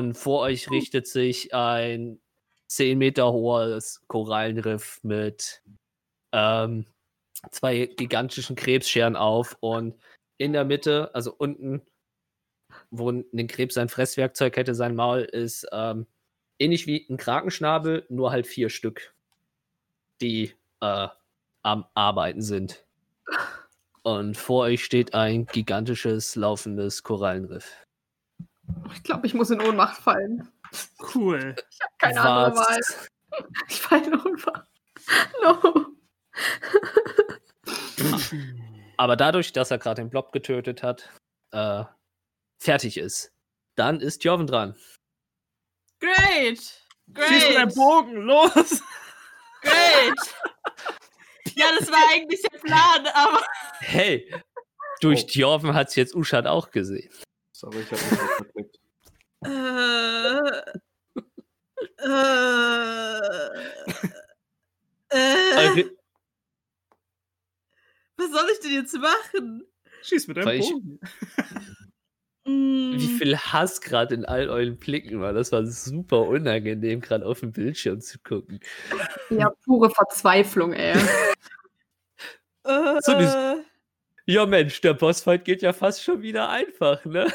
Und vor euch richtet sich ein 10 Meter hohes Korallenriff mit ähm, zwei gigantischen Krebsscheren auf und in der Mitte, also unten, wo ein Krebs sein Fresswerkzeug hätte, sein Maul, ist ähm, ähnlich wie ein Krakenschnabel, nur halt vier Stück, die äh, am Arbeiten sind. Und vor euch steht ein gigantisches, laufendes Korallenriff. Ich glaube, ich muss in Ohnmacht fallen. Cool. Ich habe keine Was? andere Wahl. Ich falle in Ohnmacht. No. Aber dadurch, dass er gerade den Blob getötet hat, äh, fertig ist, dann ist Joven dran. Great! Great! Schieß mit deinem Bogen, los! Great! ja, das war eigentlich der Plan, aber. Hey, durch oh. Jorven hat es jetzt Uschat auch gesehen. Sorry, ich hab nicht verklickt. Äh. Äh. Äh. Was soll ich denn jetzt machen? Schieß mit deinem Bogen. Wie mm. viel Hass gerade in all euren Blicken war. Das war super unangenehm, gerade auf dem Bildschirm zu gucken. Ja, pure Verzweiflung, ey. so äh. Ja, Mensch, der Bossfight geht ja fast schon wieder einfach, ne?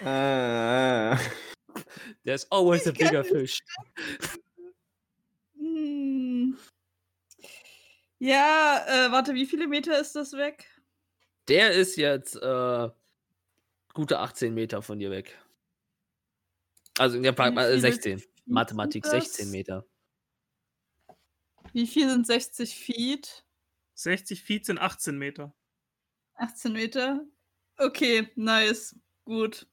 äh. There's always a bigger fish. Hm. Ja, äh, warte, wie viele Meter ist das weg? Der ist jetzt äh, gute 18 Meter von dir weg. Also in der Park, äh, 16. Mathematik 16 Meter. Wie viel sind 60 Feet? 60 Feet sind 18 Meter. 18 Meter? Okay, nice. Gut.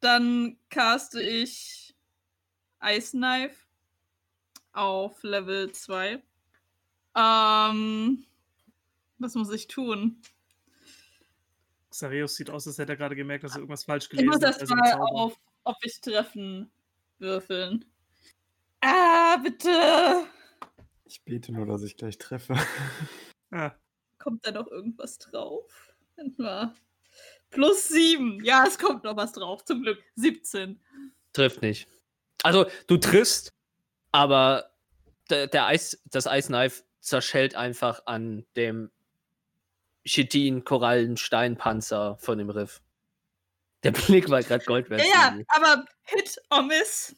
Dann caste ich Ice Knife auf Level 2. Ähm, was muss ich tun? Xareus sieht aus, als hätte er gerade gemerkt, dass er irgendwas falsch gelesen hat. Ich muss erst mal auf, ob ich treffen würfeln. Ah, bitte! Ich bete nur, dass ich gleich treffe. Ah. Kommt da noch irgendwas drauf? Plus sieben. Ja, es kommt noch was drauf. Zum Glück. 17. Trifft nicht. Also, du triffst, aber der, der Eis, das Ice Knife zerschellt einfach an dem Chitin, Korallen, Steinpanzer von dem Riff. Der Blick war gerade Gold wert. Ja, ja, aber Hit or Miss,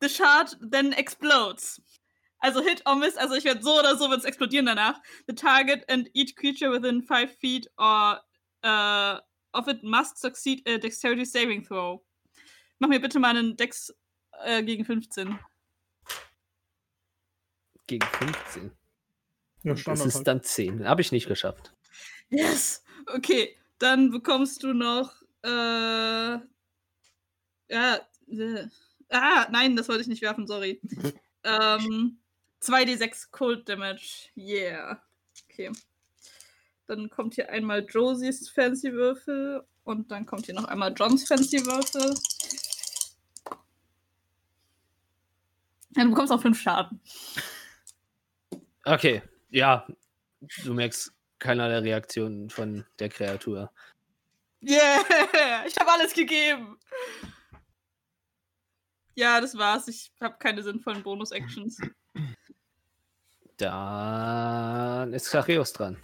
the shard then explodes. Also Hit or Miss, also ich werde so oder so wird es explodieren danach. The target and each creature within 5 feet or uh, of it must succeed a dexterity saving throw. Mach mir bitte mal einen Dex äh, gegen 15. Gegen 15? Ja, das ist halt. dann 10. Habe ich nicht geschafft. Yes! Okay, dann bekommst du noch. Äh, ja. Äh, ah, nein, das wollte ich nicht werfen, sorry. ähm, 2d6 Cold Damage. Yeah. Okay. Dann kommt hier einmal Josies Fancy Würfel und dann kommt hier noch einmal Johns Fancy Würfel. Ja, du bekommst auch 5 Schaden. Okay, ja. Du merkst keinerlei Reaktionen von der Kreatur. Yeah! Ich habe alles gegeben! Ja, das war's. Ich habe keine sinnvollen Bonus-Actions. Dann ist Chareus dran.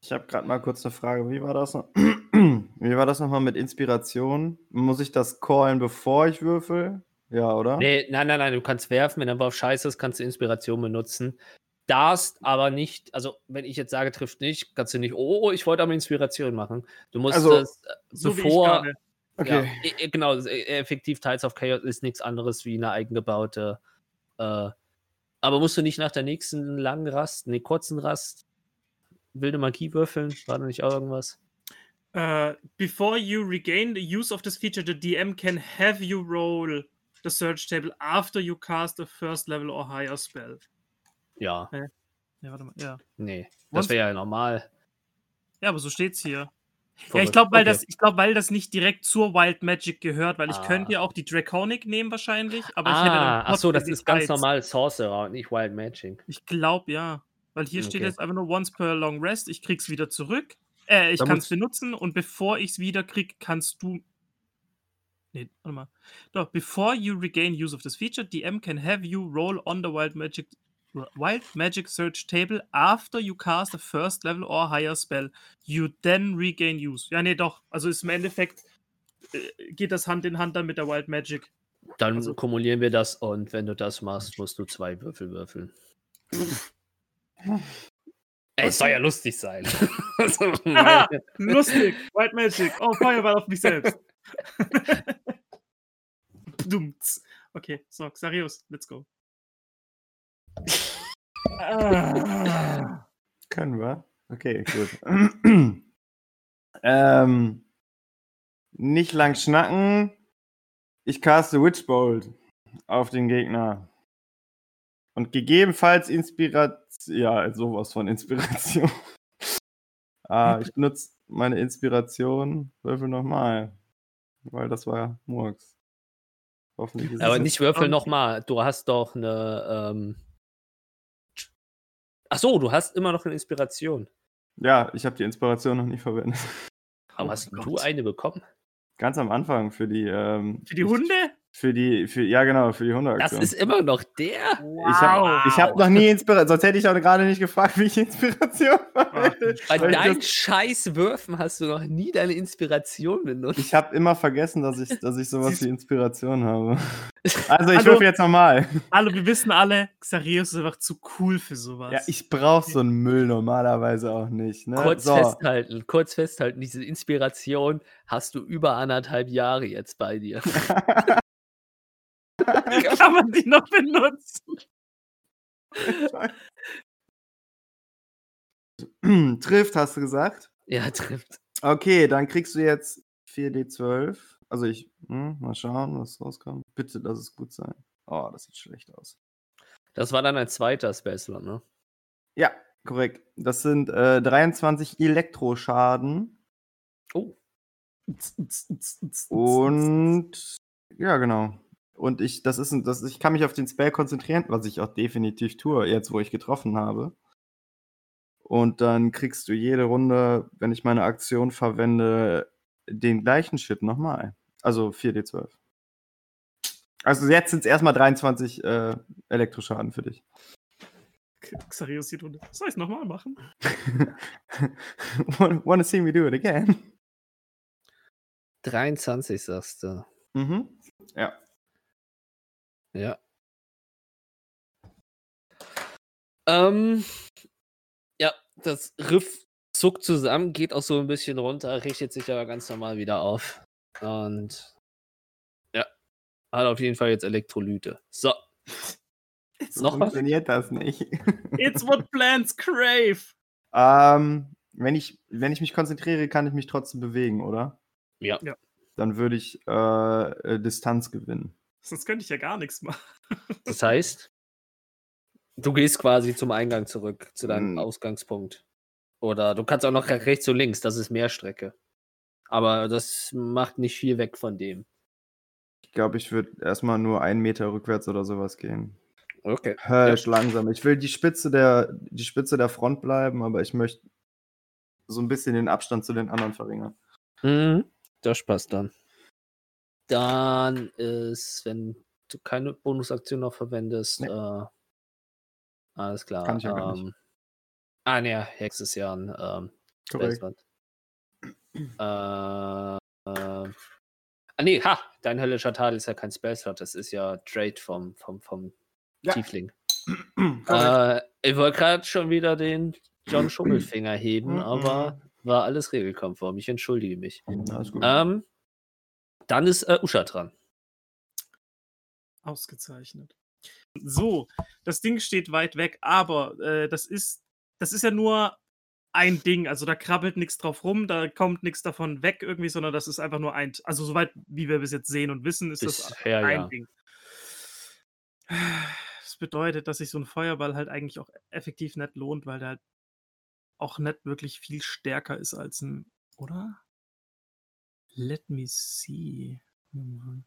Ich habe gerade mal kurz eine Frage. Wie war das? Wie war das nochmal mit Inspiration? Muss ich das callen, bevor ich würfel? Ja, oder? Nee, nein, nein, nein. Du kannst werfen. Wenn der Wurf scheiße ist, kannst du Inspiration benutzen darfst aber nicht, also wenn ich jetzt sage, trifft nicht, kannst du nicht, oh, oh ich wollte aber Inspiration machen. Du musst also, das äh, so bevor. Okay. Ja, genau, e, effektiv Tides of Chaos ist nichts anderes wie eine eigengebaute. Äh, aber musst du nicht nach der nächsten langen Rast, nee, kurzen Rast, wilde Magie würfeln? War da nicht auch irgendwas? Uh, before you regain the use of this feature, the DM can have you roll the search table after you cast a first level or higher spell. Ja. Hä? Ja, warte mal, ja. Nee, das wäre ja normal. Ja, aber so steht's hier. Ja, ich glaube, weil, okay. das, glaub, weil das nicht direkt zur Wild Magic gehört, weil ich ah. könnte ja auch die Draconic nehmen wahrscheinlich, aber ah, ich hätte dann Ach so, das ist ganz normal Sorcerer und nicht Wild Magic. Ich glaube, ja. Weil hier okay. steht jetzt einfach nur once per long rest, ich krieg's wieder zurück. Äh, ich kann es benutzen und bevor ich es wieder kriege, kannst du. Nee, warte mal. Doch, before you regain use of this feature, DM can have you roll on the Wild Magic Wild Magic Search Table after you cast a first level or higher spell. You then regain use. Ja, nee, doch. Also ist im Endeffekt äh, geht das Hand in Hand dann mit der Wild Magic. Dann Also- kumulieren wir das und wenn du das machst, musst du zwei Würfel würfeln. Ey, es soll ja lustig sein. Also, Aha, lustig. Wild Magic. Oh, Feuerball auf mich selbst. Dumts. Okay, so, Xarius, let's go. Ah. Können wir? Okay, gut. ähm, nicht lang schnacken. Ich caste Witchbolt auf den Gegner. Und gegebenenfalls Inspiration. Ja, sowas von Inspiration. ah, ich benutze meine Inspiration. Würfel nochmal. Weil das war Murks. Hoffentlich ist Aber es nicht Würfel nochmal. Du hast doch eine. Ähm... Ach so, du hast immer noch eine Inspiration. Ja, ich habe die Inspiration noch nie verwendet. Aber Oh hast Gott. du eine bekommen? Ganz am Anfang für die. Ähm, Für die Hunde? Für die, für, ja genau, für die Das Hundeaktion. ist immer noch der? Ich habe ich hab noch nie Inspiration, sonst hätte ich auch gerade nicht gefragt, wie ich Inspiration verwende. Bei deinen das- scheiß Würfen hast du noch nie deine Inspiration benutzt. Ich habe immer vergessen, dass ich, dass ich sowas wie Inspiration habe. Also ich Hallo? würfe jetzt nochmal. Hallo, wir wissen alle, Xarius ist einfach zu cool für sowas. Ja, ich brauche so einen Müll normalerweise auch nicht. Ne? kurz so, festhalten, kurz festhalten, diese Inspiration hast du über anderthalb Jahre jetzt bei dir. Kann man die noch benutzen? Trifft, hast du gesagt? Ja, trifft. Okay, dann kriegst du jetzt 4d12. Also ich, hm, mal schauen, was rauskommt. Bitte, lass es gut sein. Oh, das sieht schlecht aus. Das war dann ein zweiter Spellslot, ne? Ja, korrekt. Das sind äh, 23 Elektroschaden. Oh. Und ja, genau. Und ich, das ist ein, das, ich kann mich auf den Spell konzentrieren, was ich auch definitiv tue, jetzt wo ich getroffen habe. Und dann kriegst du jede Runde, wenn ich meine Aktion verwende, den gleichen Shit nochmal. Also 4d12. Also jetzt sind es erstmal 23 äh, Elektroschaden für dich. Xarius die Hunde. Soll ich es nochmal machen? Wanna wanna see me do it again? 23 sagst du. Mhm. Ja. Ja. Ähm, ja, das Riff zuckt zusammen, geht auch so ein bisschen runter, richtet sich aber ganz normal wieder auf. Und ja, hat auf jeden Fall jetzt Elektrolyte. So, So Noch was? funktioniert das nicht. It's what plants crave. Ähm, wenn, ich, wenn ich mich konzentriere, kann ich mich trotzdem bewegen, oder? Ja. Ja. Dann würde ich äh, äh, Distanz gewinnen. Sonst könnte ich ja gar nichts machen. das heißt, du gehst quasi zum Eingang zurück, zu deinem Hm. Ausgangspunkt. Oder du kannst auch noch rechts und links, das ist mehr Strecke. Aber das macht nicht viel weg von dem. Ich glaube, ich würde erstmal nur einen Meter rückwärts oder sowas gehen. Okay. Höllisch langsam. Ich will die Spitze, der, die Spitze der Front bleiben, aber ich möchte so ein bisschen den Abstand zu den anderen verringern. Mhm. Das passt dann. Dann ist, wenn du keine Bonusaktion noch verwendest, Nee. äh, alles klar. Kann ich ja gar nicht. ähm, Ah, ne, Hex ist ja ein ähm, Korrekt. Äh, äh, ah, nee, ha! Dein höllischer Tadel ist ja kein Spellslot, das ist ja Trade vom, vom, vom Ja. Tiefling. Äh, ich wollte gerade schon wieder den John Schummelfinger heben, Mhm. aber war alles regelkonform. Ich entschuldige mich. Alles gut. Ähm, dann ist äh, Usha dran. Ausgezeichnet. So, das Ding steht weit weg, aber äh, das ist das ist ja nur ein Ding. Also da krabbelt nichts drauf rum, da kommt nichts davon weg irgendwie, sondern das ist einfach nur ein. Also soweit wie wir bis jetzt sehen und wissen, ist das Bisher, ein ja. Ding. Das bedeutet, dass sich so ein Feuerball halt eigentlich auch effektiv nicht lohnt, weil der halt auch nicht wirklich viel stärker ist als ein, oder? Let me see. Hm.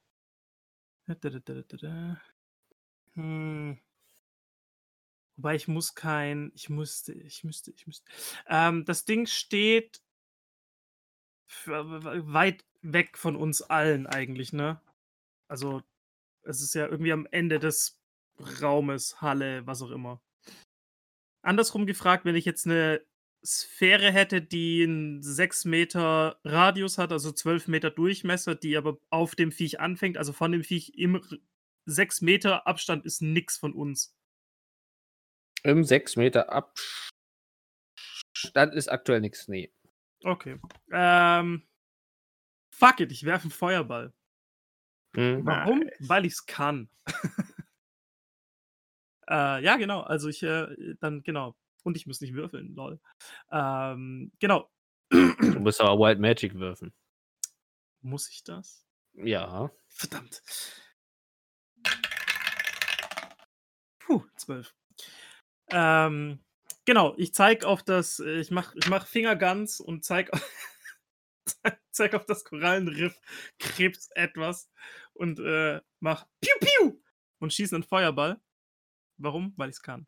Wobei ich muss kein, ich musste, ich müsste, ich müsste. Ähm, das Ding steht weit weg von uns allen eigentlich, ne? Also, es ist ja irgendwie am Ende des Raumes, Halle, was auch immer. Andersrum gefragt, wenn ich jetzt eine Sphäre hätte, die einen 6 Meter Radius hat, also 12 Meter Durchmesser, die aber auf dem Viech anfängt, also von dem Viech im 6 Meter Abstand ist nix von uns. Im 6 Meter Abstand ist aktuell nichts. Nee. Okay. Ähm, fuck it, ich werfe einen Feuerball. Mhm. Warum? Nice. Weil ich es kann. äh, ja, genau. Also ich, äh, dann, genau. Und ich muss nicht würfeln, lol. Ähm, genau. Du musst aber Wild Magic würfen. muss ich das? Ja. Verdammt. Puh, zwölf. Ähm, genau, ich zeig auf das, äh, ich mach, ich mach Fingerguns und zeig, zeig auf das Korallenriff Krebs etwas und äh, mach Piu Piu und schieße einen Feuerball. Warum? Weil ich es kann.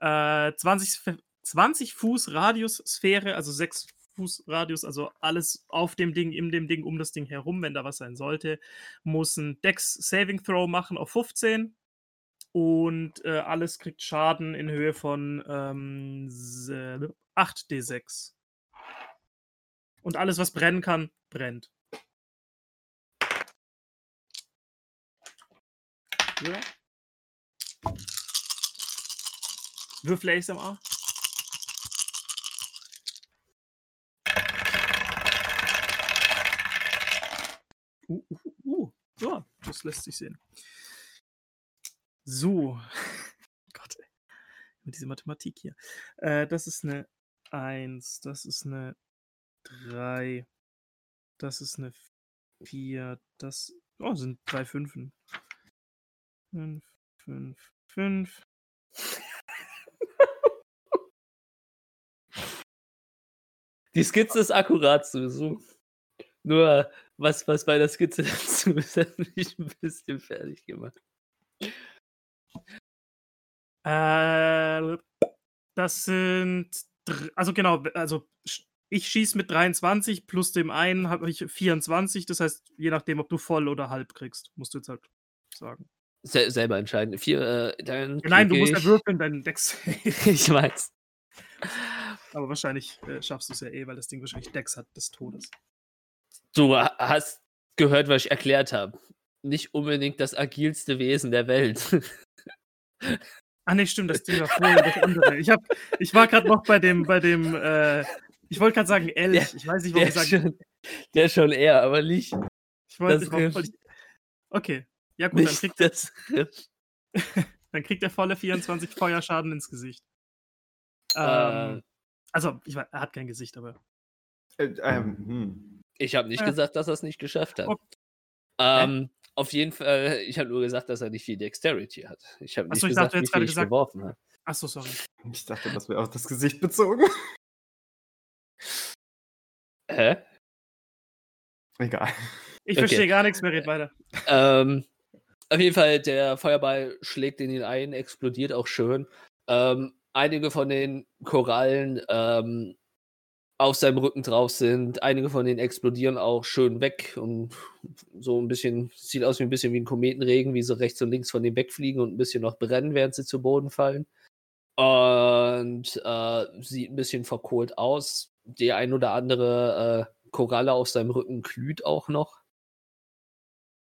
Äh, 20, Fe- 20 Fuß Radiussphäre, also 6 Fuß Radius, also alles auf dem Ding, in dem Ding, um das Ding herum, wenn da was sein sollte, muss ein Dex Saving Throw machen auf 15 und äh, alles kriegt Schaden in Höhe von ähm, se- 8d6. Und alles, was brennen kann, brennt. Ja. Würfel ASMR. Uh, uh, uh. Ja, das lässt sich sehen. So. Gott, ey. Mit dieser Mathematik hier. Äh, das ist eine 1, das ist eine 3, das ist eine 4, das oh, sind drei Fünfen. 5, 5, 5. Die Skizze ist akkurat so. Nur was, was bei der Skizze dazu ist, hat mich ein bisschen fertig gemacht. Äh, das sind, also genau, also ich schieße mit 23 plus dem einen habe ich 24. Das heißt, je nachdem, ob du voll oder halb kriegst, musst du jetzt halt sagen. Sel selber entscheiden. Vier, äh, Nein, du musst ja ich- würfeln, deinen Dex. ich weiß. Aber wahrscheinlich äh, schaffst du es ja eh, weil das Ding wahrscheinlich Dex hat des Todes. Du ha- hast gehört, was ich erklärt habe. Nicht unbedingt das agilste Wesen der Welt. Ah nee, stimmt, das Ding war vorher das andere. Ich, hab, ich war gerade noch bei dem, bei dem, äh, ich wollte gerade sagen Elch. Der- ich weiß nicht, warum ich ist sage. schon, der ist schon eher, aber nicht, Ich wollte, Okay. Ja gut, dann kriegt, das dann kriegt er volle 24 Feuerschaden ins Gesicht. Äh, Ähm, also, ich weiß, er hat kein Gesicht, aber. Äh, ähm, hm. Ich habe nicht Ja. gesagt, dass er es nicht geschafft hat. Ok. Ähm, auf jeden Fall, ich habe nur gesagt, dass er nicht viel Dexterity hat. Ich habe nicht so, ich gesagt, dachte, du wie hättest viel ich gesagt- geworfen habe. Achso, sorry. Ich dachte, das wäre auf das Gesicht bezogen. Hä? Egal. Ich Okay. verstehe gar nichts mehr, red weiter. Ähm, auf jeden Fall, der Feuerball schlägt in ihn ein, explodiert auch schön. Ähm, einige von den Korallen ähm, auf seinem Rücken drauf sind, einige von denen explodieren auch schön weg und so ein bisschen, sieht aus wie ein bisschen wie ein Kometenregen, wie sie rechts und links von dem wegfliegen und ein bisschen noch brennen, während sie zu Boden fallen. Und äh, sieht ein bisschen verkohlt aus. Die ein oder andere äh, Koralle auf seinem Rücken glüht auch noch.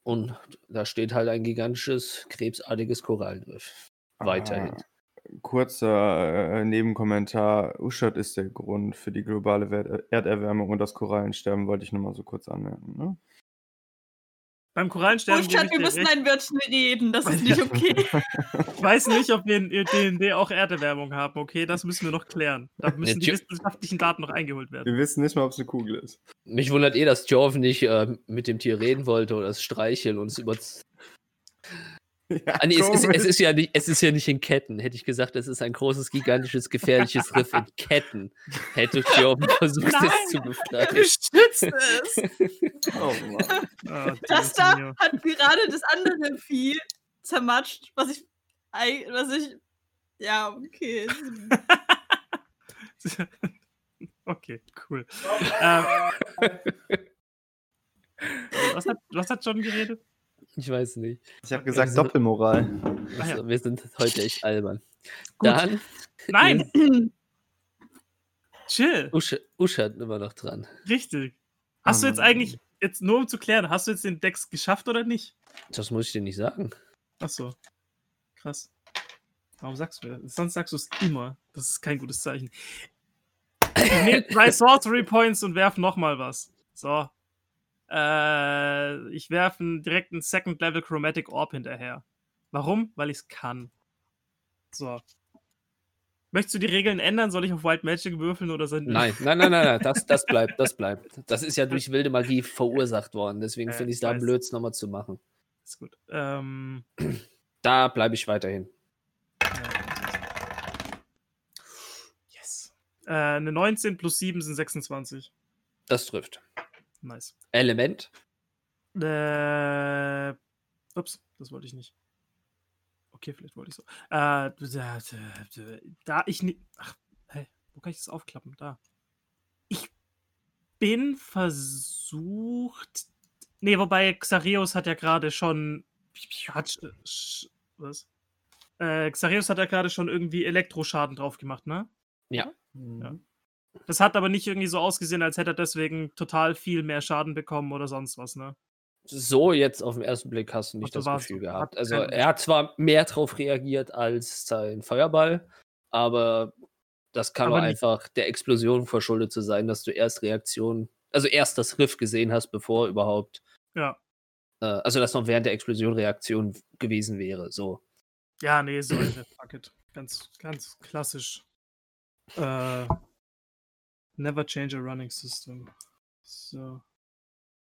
Und da steht halt ein gigantisches, krebsartiges Korallenriff. Weiterhin. Ah, kurzer äh, Nebenkommentar. Uschat ist der Grund für die globale Wer- Erderwärmung und das Korallensterben, wollte ich nur mal so kurz anmerken. Ne? Beim Korallensterben ich wir müssen ein Wörtchen reden. Das ist nicht okay. Ich weiß nicht, ob wir in D&D auch Erderwärmung haben, okay? Das müssen wir noch klären. Da müssen die wissenschaftlichen Daten noch eingeholt werden. Wir wissen nicht mal, ob es eine Kugel ist. Mich wundert eh, dass Jorv nicht äh, mit dem Tier reden wollte oder es streicheln und es über. Ja, Ah, nee, es, ist, es, ist ja nicht, es ist ja nicht in Ketten. Hätte ich gesagt, es ist ein großes, gigantisches, gefährliches Riff in Ketten. Hätte Jorv versucht, Nein! es zu Er befreien. beschützt es. Oh, Mann. Ah, Das da hat gerade das andere Vieh zermatscht, was ich. Was ich. Ja, okay. Okay, cool. ähm, was, hat, was hat John geredet? Ich weiß nicht. Ich habe gesagt Also- Doppelmoral. Ah, ja. Also, wir sind heute echt albern. Gut. Dann, Nein! Chill. Usche, Usche hat immer noch dran. Richtig. Hast du jetzt Mann. eigentlich, jetzt nur um zu klären, hast du jetzt den Dex geschafft oder nicht? Das muss ich dir nicht sagen. Ach so. Krass. Warum sagst du das? Sonst sagst du es immer. Das ist kein gutes Zeichen. Nehmt drei Sorcery Points und werf nochmal was. So. Äh, ich werfe einen direkten Second Level Chromatic Orb hinterher. Warum? Weil ich es kann. So. Möchtest du die Regeln ändern? Soll ich auf Wild Magic würfeln oder sind Nein, nein, nein, nein, nein. Das, das bleibt, das bleibt. Das ist ja durch wilde Magie verursacht worden. Deswegen Äh, finde ich es da blöd, es nochmal zu machen. Ist gut. Ähm, Da bleibe ich weiterhin. yes. Äh, eine 19 plus 7 sind 26. Das trifft. Nice. Element. Äh, ups, das wollte ich nicht. Okay, vielleicht wollte ich so. Äh, da, da, da ich nicht. Ach, hey, wo kann ich das aufklappen? Da. Ich bin versucht. Nee, wobei Xareus hat ja gerade schon. Hat, was? Äh, Xareus hat ja gerade schon irgendwie Elektroschaden drauf gemacht, ne? Ja. Das hat aber nicht irgendwie so ausgesehen, als hätte er deswegen total viel mehr Schaden bekommen oder sonst was, ne? So jetzt auf den ersten Blick hast du nicht Ach, das Gefühl gehabt. Also er hat zwar mehr drauf reagiert als sein Feuerball, aber das kann Aber einfach der Explosion verschuldet zu sein, dass du erst Reaktion, also erst das Riff gesehen hast, bevor überhaupt, Ja. äh, also dass noch während der Explosion Reaktion gewesen wäre. So. Ja, nee, so Fuck it. Ganz, ganz klassisch. Äh, never change a running system. So.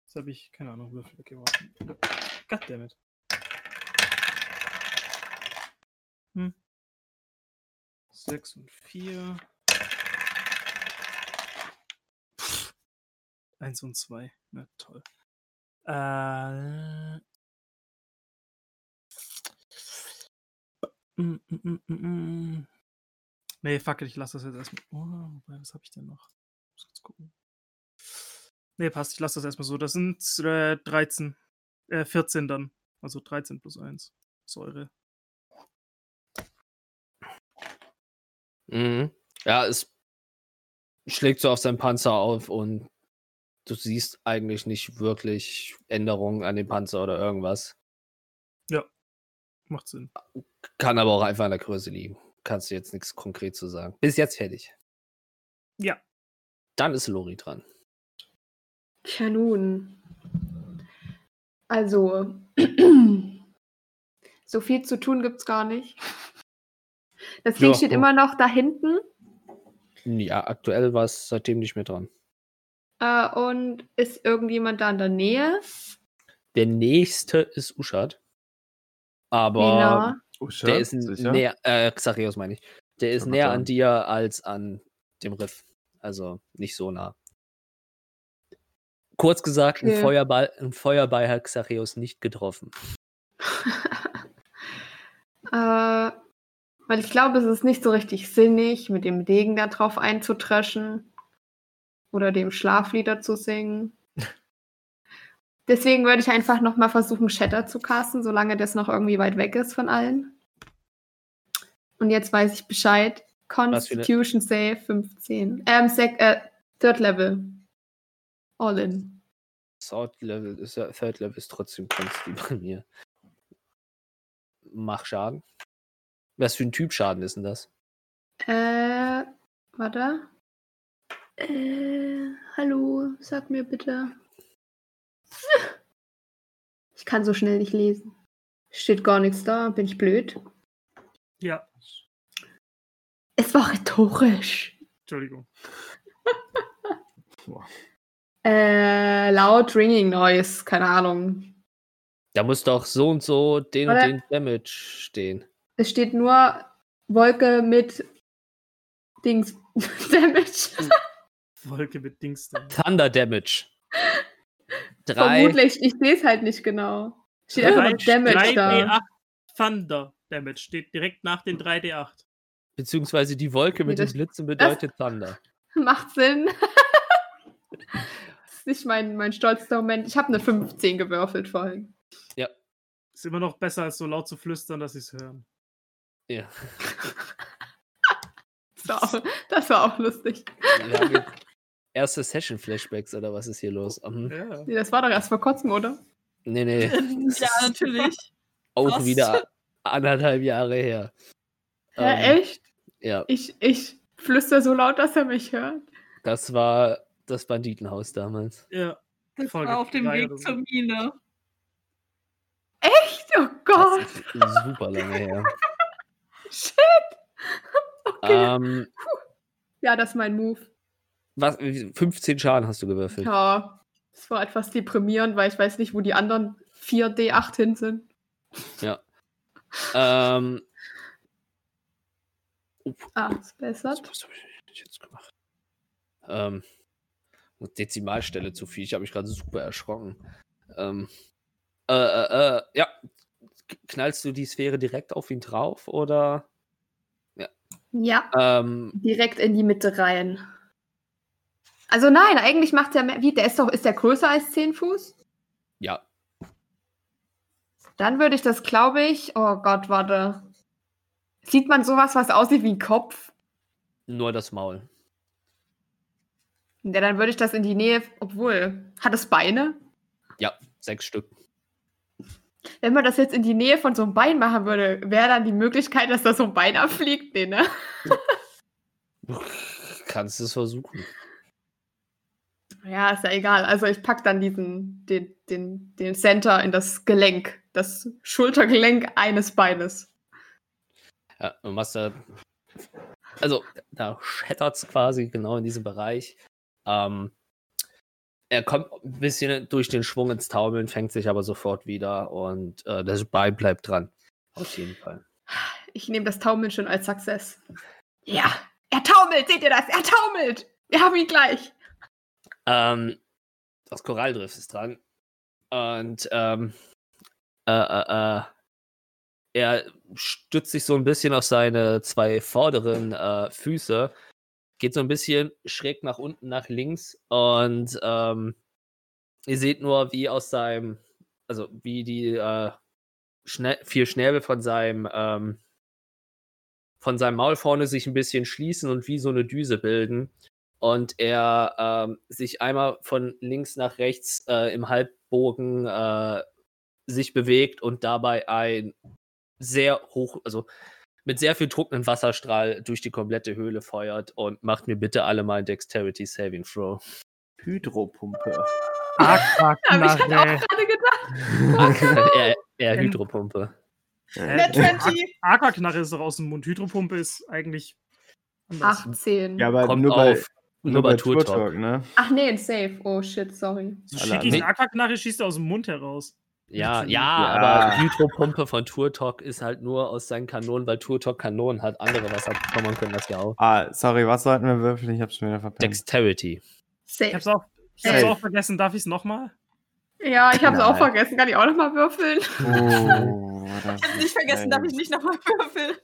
Jetzt habe ich, keine Ahnung, Würfel weggeworfen. Goddammit. Hm. 6 und 4. 1 und 2. Na toll. Äh. Mm, mm, mm. Nee, fuck it, ich lasse das jetzt erstmal. Oh, was habe ich denn noch? Muss kurz gucken. Nee, passt, ich lasse das erstmal so. Das sind äh, 13. Äh, 14 dann. Also 13 plus 1. Säure. Mhm. Ja, es schlägt so auf seinen Panzer auf und du siehst eigentlich nicht wirklich Änderungen an dem Panzer oder irgendwas. Macht Sinn. Kann aber auch einfach an der Größe liegen. Kannst du jetzt nichts konkret zu sagen. Bis jetzt fertig. Ja. Dann ist Lori dran. Tja, nun. Also, so viel zu tun gibt's gar nicht. Das Ding Ja, steht ja. immer noch da hinten Ja, aktuell war es seitdem nicht mehr dran. äh, und ist irgendjemand da in der Nähe? Der nächste ist Uschad. Aber nah? Oh, der ist sicher? näher, äh, Xareus meine ich. Der ist näher an dir als an dem Riff. Also nicht so nah. Kurz gesagt, ein, Okay. Feuerball, ein Feuerball hat Xareus nicht getroffen. äh, weil ich glaube, es ist nicht so richtig sinnig, mit dem Degen da drauf einzutreschen oder dem Schlaflieder zu singen. Deswegen würde ich einfach noch mal versuchen, Shatter zu casten, solange das noch irgendwie weit weg ist von allen. Und jetzt weiß ich Bescheid. Constitution Save 15. Ähm, sec, äh, Third Level. All in. Third Level ist ja, Third Level ist trotzdem Konsti bei mir. Mach Schaden. Was für ein Typ Schaden ist denn das? Äh, warte. Äh, hallo, sag mir bitte. Ich kann so schnell nicht lesen. Steht gar nichts da, bin ich blöd. Ja. Es war rhetorisch. Entschuldigung. Äh, laut Ringing Noise, keine Ahnung. Da muss doch so und so den und Oder- den Damage stehen. Es steht nur Wolke mit Dings Damage. Wolke mit Dings da. Thunder Damage. Drei. Vermutlich, ich sehe es halt nicht genau. Steht einfach nur Damage da. 3D8 Thunder Damage steht direkt nach den 3D8. Beziehungsweise die Wolke mit das- den Blitzen bedeutet Thunder. Macht Sinn. das ist nicht mein, mein stolzster Moment. Ich habe eine 15 gewürfelt vorhin. Ist immer noch besser, als so laut zu flüstern, dass sie es hören. Ja. Das war auch, das war auch lustig. Wir haben jetzt erste Session-Flashbacks oder was ist hier los? Mhm. Ja. Nee, das war doch erst vor kurzem, oder? Nee, nee. ja, natürlich. Auch Was? wieder anderthalb Jahre her. Ja, Ähm, echt? Ja, Ich, ich flüster so laut, dass er mich hört. das war das Banditenhaus damals. ja. Das Folge war auf dem Weg so. zur Mine. Echt? Oh Gott. Das ist super lange her. Shit. Okay. Ähm, Ja, das ist mein Move. Was, 15 Schaden hast du gewürfelt. Ja, das war etwas deprimierend, weil ich weiß nicht, wo die anderen 4 D8 hin sind. Ähm, Ah, ist besser. was, was habe ich jetzt gemacht? Ähm, Dezimalstelle zu viel. Ich habe mich gerade super erschrocken. Ähm, äh, äh, äh, ja. Knallst du die Sphäre direkt auf ihn drauf oder? Ja, Ähm, direkt in die Mitte rein. Also nein, eigentlich macht der mehr. Wie, der ist doch, ist der größer als 10 Fuß? ja. Dann würde ich das, glaube ich. Oh Gott, warte. Sieht man sowas, was aussieht wie ein Kopf? Nur das Maul. Ja, dann würde ich das in die Nähe. Obwohl, hat es Beine? Ja, sechs Stück. Wenn man das jetzt in die Nähe von so einem Bein machen würde, wäre dann die Möglichkeit, dass da so ein Bein abfliegt? Nee, ne? Kannst es versuchen. Ja, ist ja egal. Also ich pack dann diesen, den, den, den Center in das Gelenk, das Schultergelenk eines Beines. Ja, du machst da. Also, da schettert es quasi genau in diesem Bereich. Ähm, er kommt ein bisschen durch den Schwung ins Taumeln, fängt sich aber sofort wieder und äh, das Bein bleibt dran. Auf jeden Fall. Ich nehme das Taumeln schon als Success. Ja, er taumelt, seht ihr das? Er taumelt! Wir haben ihn gleich. Ähm, das Koralldrift ist dran. Und ähm, äh, äh, äh, er stützt sich so ein bisschen auf seine zwei vorderen äh, Füße, geht so ein bisschen schräg nach unten, nach links und ähm, ihr seht nur, wie aus seinem, also wie die äh, Schne vier Schnäbel von seinem ähm, von seinem Maul vorne sich ein bisschen schließen und wie so eine Düse bilden und er ähm, sich einmal von links nach rechts äh, im Halbbogen äh, sich bewegt und dabei ein sehr hoch, also mit sehr viel Druck einen Wasserstrahl durch die komplette Höhle feuert und macht mir bitte alle mal ein Dexterity Saving Throw. Hydropumpe. Aber ich hatte auch gerade gedacht. er, er Hydropumpe. Net 20. Aquaknarre ist doch aus dem Mund. Hydropumpe ist eigentlich anders. 18. Ja, aber Kommt nur bei, auf, nur bei Tour Talk. ne? Ach nee, ein Safe. Oh shit, sorry. So Alle schick ich schießt er aus dem Mund heraus. Ja, ja, Ja. aber Hydropumpe von Tour Talk ist halt nur aus seinen Kanonen, weil Tour Talk Kanonen hat. Andere Wasserpommern können das ja auch. Ah, sorry, was sollten wir würfeln? Ich hab's schon wieder verpennt. Dexterity. Ich Safe. hab's auch, ich hab's auch vergessen. Darf ich es nochmal? Ja, ich habe es auch Nein. vergessen. Kann ich auch noch mal würfeln? Oh, Ich hab's nicht vergessen, darf ich nicht nochmal würfeln.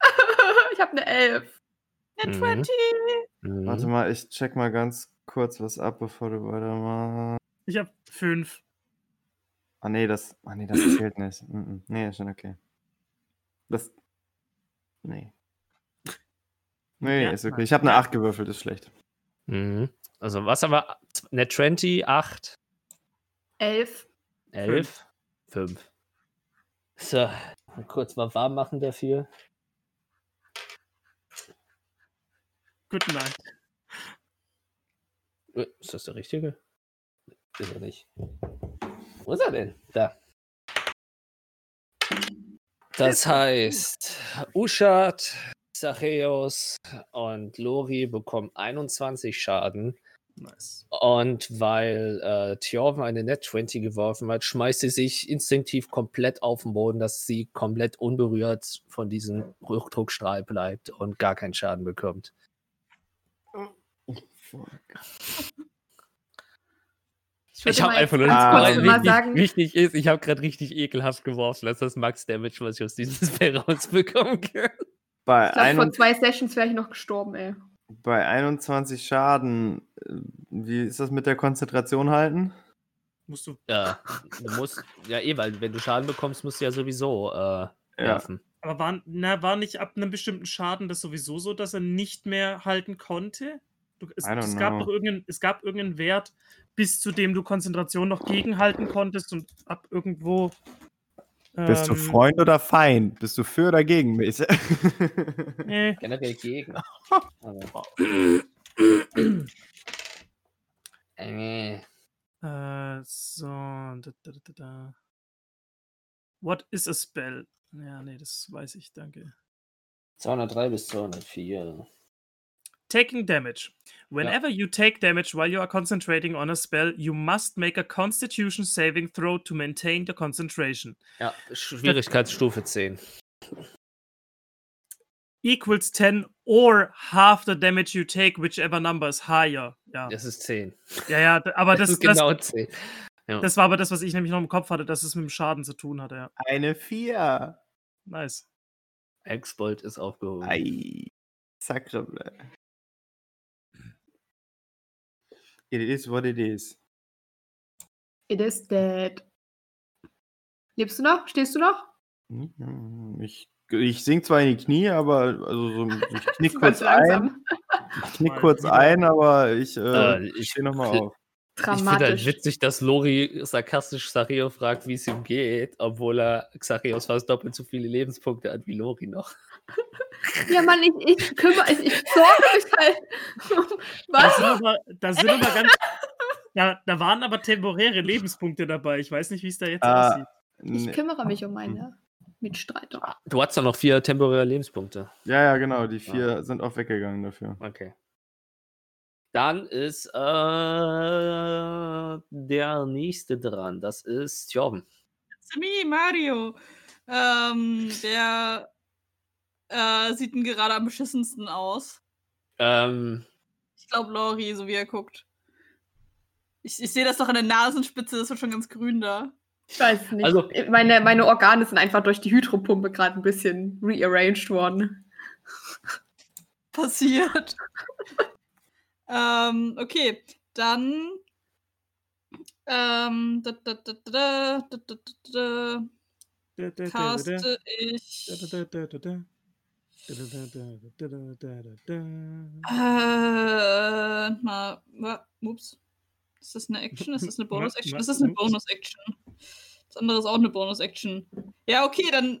ich habe eine 11. Net Mhm. 20. Mhm. Warte mal, ich check mal ganz kurz was ab, bevor du weitermachst. Ich hab fünf. Ah, nee, das, ah, nee, das zählt nicht. Mm, mm. Nee, ist schon okay. Das. Nee. Nee, Ja, ist okay. Ich habe eine 8 gewürfelt, ist schlecht. Mhm. Also, was haben wir? Net 20, 8, 11. 11, 5. So, kurz mal warm machen dafür. Good night. Äh, Ist das der richtige? Ist er nicht. Wo ist er denn? Da. Das heißt, Uschat, Zachäus und Lori bekommen 21 Schaden. Nice. Und weil äh, Thjorven eine Net 20 geworfen hat, schmeißt sie sich instinktiv komplett auf den Boden, dass sie komplett unberührt von diesem Hochdruckstrahl bleibt und gar keinen Schaden bekommt. Würde Ich habe einfach nur ganz Ah. kurz weil mal wichtig, sagen, wichtig ist, ich habe gerade richtig ekelhaft geworfen. Das ist das Max-Damage, was ich aus diesem Spell rausbekommen kann. Bei, ich glaube, vor zwei Sessions wäre ich noch gestorben, ey. Bei 21 Schaden, äh, wie ist das mit der Konzentration halten? Musst du. Ja, du musst, ja eh, weil wenn du Schaden bekommst, musst du ja sowieso äh, Ja. werfen. Aber war, na, war nicht ab einem bestimmten Schaden das sowieso so, dass er nicht mehr halten konnte? Du, es, es, gab know. doch irgendeinen, es gab irgendeinen Wert, bis zu dem du Konzentration noch gegenhalten konntest und ab irgendwo. Bist du ähm, Freund oder Feind? Bist du für oder gegen mich? Nee. Generell gegen. Aber- äh, Äh, so. Da, da, da, da. What is a spell? Ja, nee, das weiß ich, danke. 203 bis 204. Taking damage. Whenever you take damage while you are concentrating on a spell, you must make a constitution saving throw to maintain the concentration. Ja, Schwierigkeitsstufe 10. Equals 10 or half the damage you take, whichever number is higher. Ja, Das ist 10. ja, ja aber das, das ist das, genau 10. das war aber das, was ich nämlich noch im Kopf hatte, dass es mit dem Schaden zu tun hatte. Ja. Eine 4. Nice. Hexbolt ist aufgehoben. Ei. Sacrebleu. It is what it is. It is dead. Lebst du noch? Stehst du noch? Hm, Ich, ich sink zwar in die Knie, aber also so, ich knick kurz ein. Ich knick kurz ein, aber ich, äh, Äh, ich ich- stehe nochmal auf. Ich finde Dramatisch. halt witzig, dass Lori sarkastisch Xario fragt, wie es ihm geht, obwohl er Xarios fast doppelt so viele Lebenspunkte hat wie Lori noch. Ja, Mann, ich, ich kümmere, ich, ich sorge mich halt. Da Was? sind aber, da sind aber ganz. Da, da waren aber temporäre Lebenspunkte dabei. Ich weiß nicht, wie es da jetzt Ah, aussieht. Ich Nee. kümmere mich um meine Mitstreiter. Du hast doch noch vier temporäre Lebenspunkte. Ja, ja, genau. Die vier sind auch weggegangen dafür. Okay. Dann ist äh, der nächste dran. Das ist Jorben. It's me, Mario. Ähm, der äh, sieht denn gerade am beschissensten aus. Ähm, Ich glaube, Lori, so wie er guckt. Ich, ich sehe das doch an der Nasenspitze, das wird schon ganz grün da. Ich weiß nicht. Also- meine, meine Organe sind einfach durch die Hydropumpe gerade ein bisschen rearranged worden. Passiert. ähm, okay, dann. Ähm, da, da, da, da, da, da, da, da, caste ich. Äh, mal, ups. Ist das eine Action? Ist das eine Bonus-Action? Das ist eine. Bonus-Action. Das andere ist auch eine Bonus-Action. Ja, okay, dann.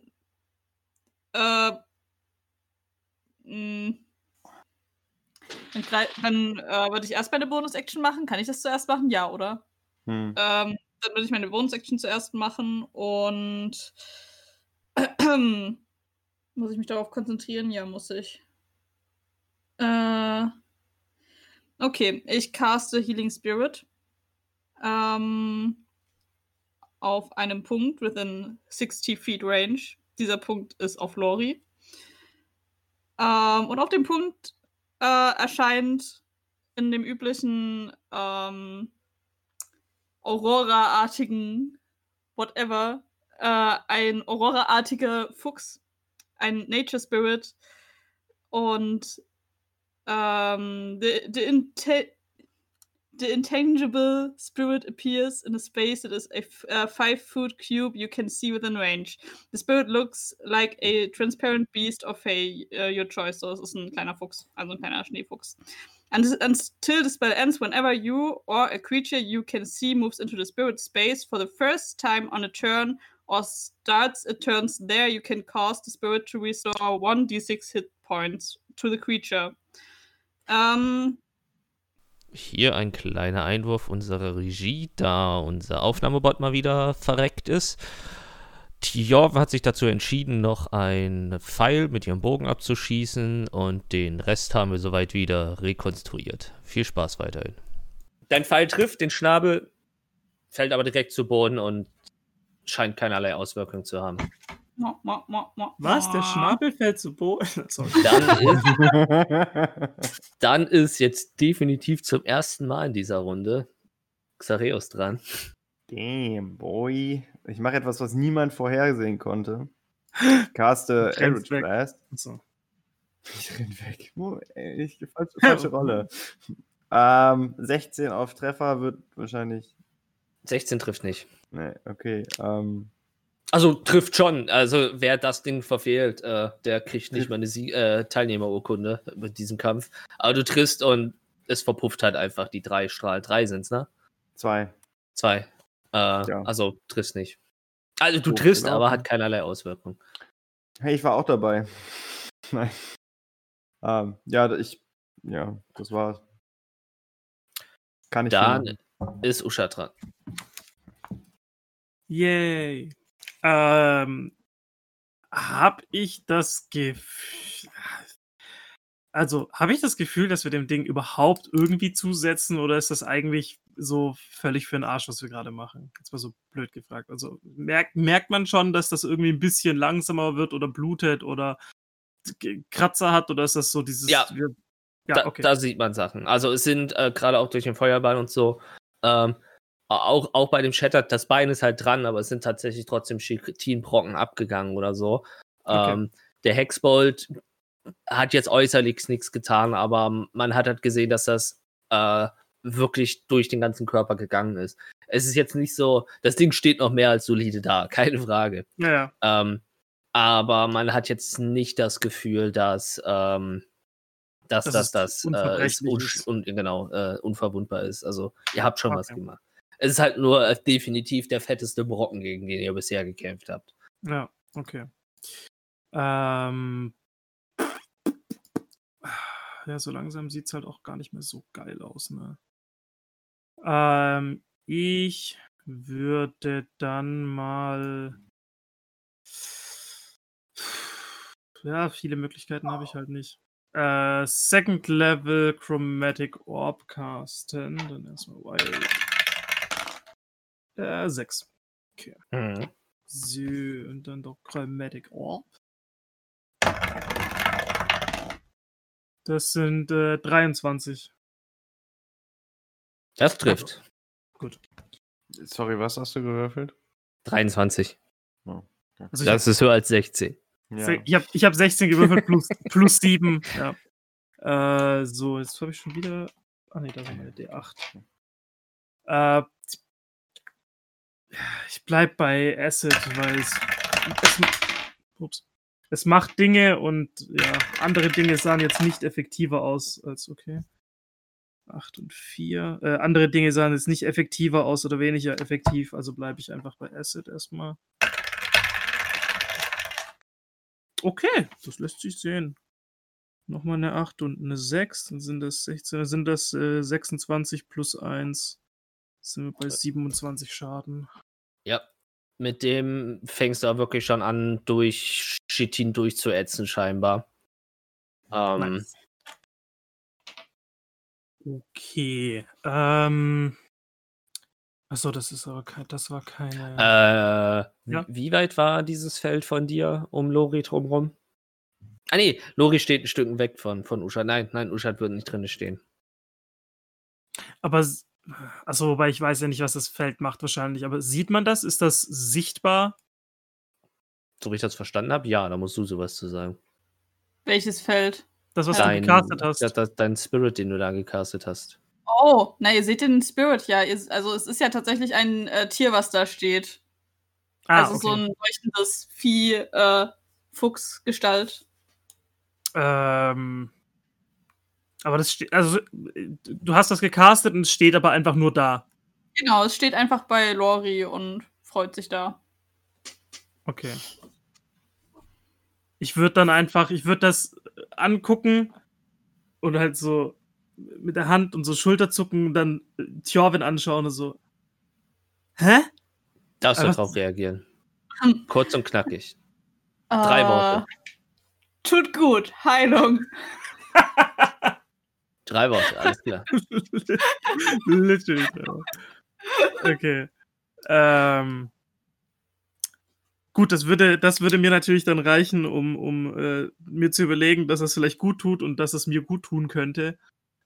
Äh. Mh, dann äh, würde ich erst meine Bonus-Action machen. Kann ich das zuerst machen? Ja, oder? Hm. Ähm, dann würde ich meine Bonus-Action zuerst machen und. muss ich mich darauf konzentrieren? Ja, muss ich. Äh, okay, ich caste Healing Spirit. Ähm, auf einem Punkt within 60 feet range. Dieser Punkt ist auf Lori. Ähm, und auf dem Punkt äh, erscheint in dem üblichen ähm, Aurora-artigen whatever äh, ein Aurora-artiger Fuchs, ein Nature Spirit. Und ähm, the, the, the intangible spirit appears in a space that is a uh, five foot cube you can see within range. The spirit looks like a transparent beast of a uh, your choice. So, es ist ein kleiner Fuchs, also ein kleiner Schneefuchs. And until the spell ends, whenever you or a creature you can see moves into the spirit space for the first time on a turn or starts a turn there, you can cause the spirit to restore 1d6 hit points to the creature. Ähm, Hier ein kleiner Einwurf unserer Regie, da unser Aufnahmebot mal wieder verreckt ist. Tjorv hat sich dazu entschieden, noch einen Pfeil mit ihrem Bogen abzuschießen und den Rest haben wir soweit wieder rekonstruiert. Viel Spaß weiterhin. Dein Pfeil trifft den Schnabel, fällt aber direkt zu Boden und scheint keinerlei Auswirkung zu haben. Mo, mo, mo, mo, Was? Der. Schnabel fällt zu Boden? Dann ist, dann ist jetzt definitiv zum ersten Mal in dieser Runde Xareus dran. Damn, boy. Ich mache etwas, was niemand vorhersehen konnte. Ich caste Eldritch weg. Blast. Achso. Ich renn weg. Ich, falsche, falsche Rolle. Ähm, 16 auf Treffer wird wahrscheinlich. 16 trifft nicht. Ne, okay. Ähm, Also trifft schon. Also wer das Ding verfehlt, äh, der kriegt nicht mal eine Sie äh, Teilnehmerurkunde mit diesem Kampf. Aber du triffst und es verpufft halt einfach die drei Strahl. Drei sind's, ne? zwei. Zwei. Äh, Ja. Also triffst nicht. Also du triffst, gelaufen. aber hat keinerlei Auswirkung. Hey, ich war auch dabei. Nein. Ähm, ja, ich. Ja, das war's. Kann ich Dann ist Usha dran. Yay. Ähm, hab ich das Gefühl. Also, habe ich das Gefühl, dass wir dem Ding überhaupt irgendwie zusetzen oder ist das eigentlich so völlig für den Arsch, was wir gerade machen? Jetzt mal so blöd gefragt. Also, merkt, merkt man schon, dass das irgendwie ein bisschen langsamer wird oder blutet oder Kratzer hat oder ist das so dieses. Ja. ja, da, okay. da sieht man Sachen. Also es sind äh, gerade auch durch den Feuerball und so, ähm, auch, auch bei dem Shattered, das Bein ist halt dran, aber es sind tatsächlich trotzdem Chitinbrocken abgegangen oder so. Okay. Ähm, der Hexbolt hat jetzt äußerlich nichts getan, aber man hat halt gesehen, dass das äh, wirklich durch den ganzen Körper gegangen ist. Es ist jetzt nicht so, das Ding steht noch mehr als solide da, keine Frage. ja. Ähm, aber man hat jetzt nicht das Gefühl, dass, ähm, dass Dass das, es das, äh, ist ist. un genau, äh, unverwundbar ist. Also ihr habt schon was Okay. gemacht. Es ist halt nur äh, definitiv der fetteste Brocken, gegen den ihr bisher gekämpft habt. Ja, okay. Ähm, ja, so langsam sieht es halt auch gar nicht mehr so geil aus, ne? Ähm, ich würde dann mal. Ja, viele Möglichkeiten habe ich halt nicht. Äh, Second Level Chromatic Orb casten. Dann erstmal Wild. Äh, 6. So, und dann doch Chromatic Orb. Das sind äh, 23. Das trifft. Sorry, was hast du gewürfelt? 23. Also ich Das ist höher als 16. Ja. Ich habe ich hab 16 gewürfelt plus, plus 7. Ja. Äh, so, jetzt habe ich schon wieder. Ah ne, da sind meine D8. Äh, ich bleib bei Acid, weil es, es, ups, es macht Dinge und ja, andere Dinge sahen jetzt nicht effektiver aus als okay. 8 und 4. Äh, andere Dinge sahen jetzt nicht effektiver aus oder weniger effektiv, also bleibe ich einfach bei Acid erstmal. Okay, das lässt sich sehen. Nochmal eine 8 und eine 6, dann sind das 16, dann sind das äh, 26 plus 1. Sind wir bei 27 Schaden. Ja. Mit dem fängst du auch wirklich schon an, durch Chitin durchzuätzen, scheinbar. Ähm, Nice. Okay. Ähm. Achso, das ist aber kein, das war keine. Äh, Ja. Wie weit war dieses Feld von dir um Lori drumrum? Ah nee, Lori steht ein Stück weg von, von Uschat. Nein, nein, Uschat würde nicht drin stehen. Aber, achso, wobei ich weiß ja nicht, was das Feld macht wahrscheinlich. Aber sieht man das? Ist das sichtbar? So wie ich das verstanden habe, ja, da musst du sowas zu sagen. Welches Feld? Das, was Dein- du gecastet hast. Das, das, dein Spirit, den du da gecastet hast. Oh, na, ihr seht den Spirit ja. Ihr, also es ist ja tatsächlich ein äh, Tier, was da steht. ah, also okay. so ein leuchtendes Vieh, äh, Fuchsgestalt. Ähm, aber das steht, also äh, du hast das gecastet und es steht aber einfach nur da. Genau, es steht einfach bei Lori und freut sich da. Okay. Ich würde dann einfach, ich würde das angucken und halt so mit der Hand und so Schulterzucken und dann äh, Tjorvin anschauen und so. Hä? Darfst du Aber- drauf reagieren. Kurz und knackig. Drei Äh, Worte. Tut gut, Heilung. Drei Worte, alles klar. Literally. ja. Okay. Ähm, gut, das würde, das würde mir natürlich dann reichen, um, um äh, mir zu überlegen, dass es vielleicht gut tut und dass es mir gut tun könnte.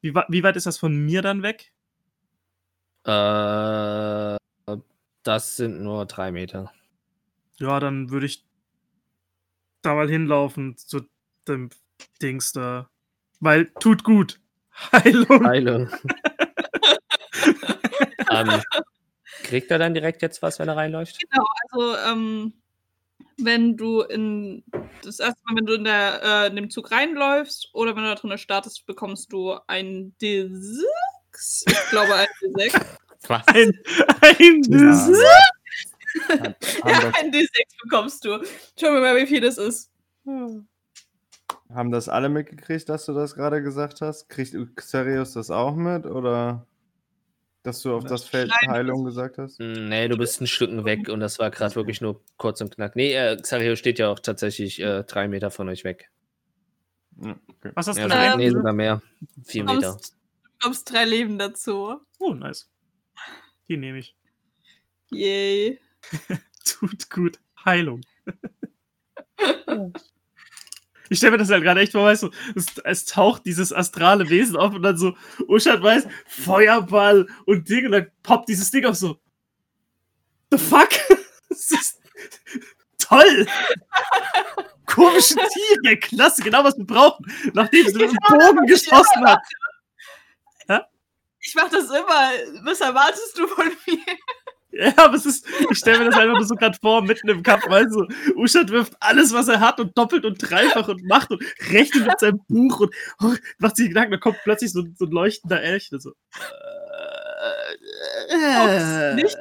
Wie, wie weit ist das von mir dann weg? Äh, das sind nur drei Meter. Ja, dann würde ich da mal hinlaufen zu dem Dings da. Weil tut gut. Heilung. Heilung. ähm, kriegt er dann direkt jetzt was, wenn er reinläuft? Also, ähm, wenn du in das erste Mal, wenn du in, der, äh, in dem Zug reinläufst oder wenn du da drin startest, bekommst du ein D6. Ich glaube ein D6. Was? Ein, ein Ja. Dis- Haben ja, das, ein D6 bekommst du. Schau mir mal, wie viel das ist. Haben das alle mitgekriegt, dass du das gerade gesagt hast? Kriegt Xerius das auch mit? Oder dass du auf das Feld. Heilung gesagt hast? Hm, Nee, du bist ein Stück weg und das war gerade wirklich nur kurz und knack. Nee, äh, Xario steht ja auch tatsächlich äh, drei Meter von euch weg. Ja, okay. Was hast Ja, du sogar- da? Ähm, nee, sogar mehr. Vier Du Meter. bekommst, du bekommst drei Leben dazu. Oh, nice. Die nehme ich. Yay. Tut gut. Heilung. Ich stelle mir das halt gerade echt vor, weißt du, es, es taucht dieses astrale Wesen auf und dann so, Uschat weiß, Feuerball und Ding und dann poppt dieses Ding auf so. The fuck? Das ist toll! Komische Tiere, klasse, genau was wir brauchen, nachdem sie mit dem Bogen geschossen hat. Ich mach das immer. Was erwartest du von mir? Ja, aber es ist, ich stelle mir das einfach nur so gerade vor, mitten im Kampf, weißt du, Uschat wirft alles, was er hat und doppelt und dreifach und macht und rechnet mit seinem Buch und oh, macht sich Gedanken, da kommt plötzlich so, so ein leuchtender Elch. und So. Äh, Nicht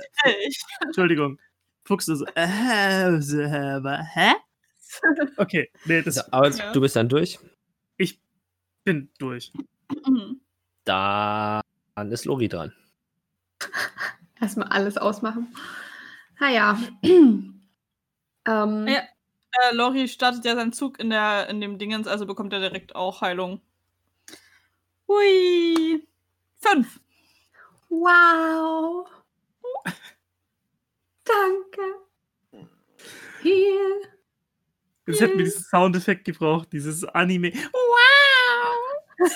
ich. Entschuldigung. Fuchs so, äh, so, aber, hä? Okay, nee, das Ja, aber Ja. du bist dann durch. bin durch. Mhm. Dann ist Lori dran. Erstmal alles ausmachen. Naja. ähm, Ja. Äh, Lori startet ja seinen Zug in, der, in dem Dingens, also bekommt er direkt auch Heilung. Hui. Fünf. Wow. Danke. Hier. Jetzt hätten wir diesen Soundeffekt gebraucht, dieses Anime. Ich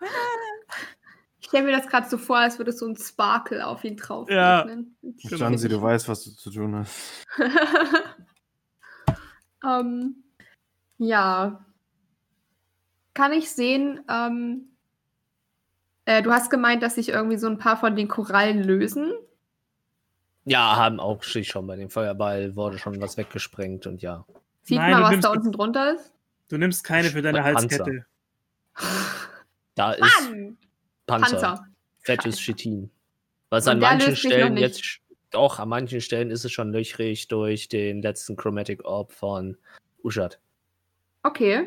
stelle mir das gerade so vor, als würde so ein Sparkle auf ihn drauf Ja. Genau. Jansi, du weißt, was du zu tun hast. ähm, ja. Kann ich sehen, ähm, äh, du hast gemeint, dass sich irgendwie so ein paar von den Korallen lösen. Ja, haben auch sich schon bei dem Feuerball wurde schon was weggesprengt und ja. Sieht Nein, man, was da unten drunter ist? Du nimmst keine für deine Panzer. Halskette. Da ist Mann! Panzer. Panzer. Fettes Chitin. Was Und an manchen Stellen jetzt. Doch, an manchen Stellen ist es schon löchrig durch den letzten Chromatic Orb von Uschat. Okay.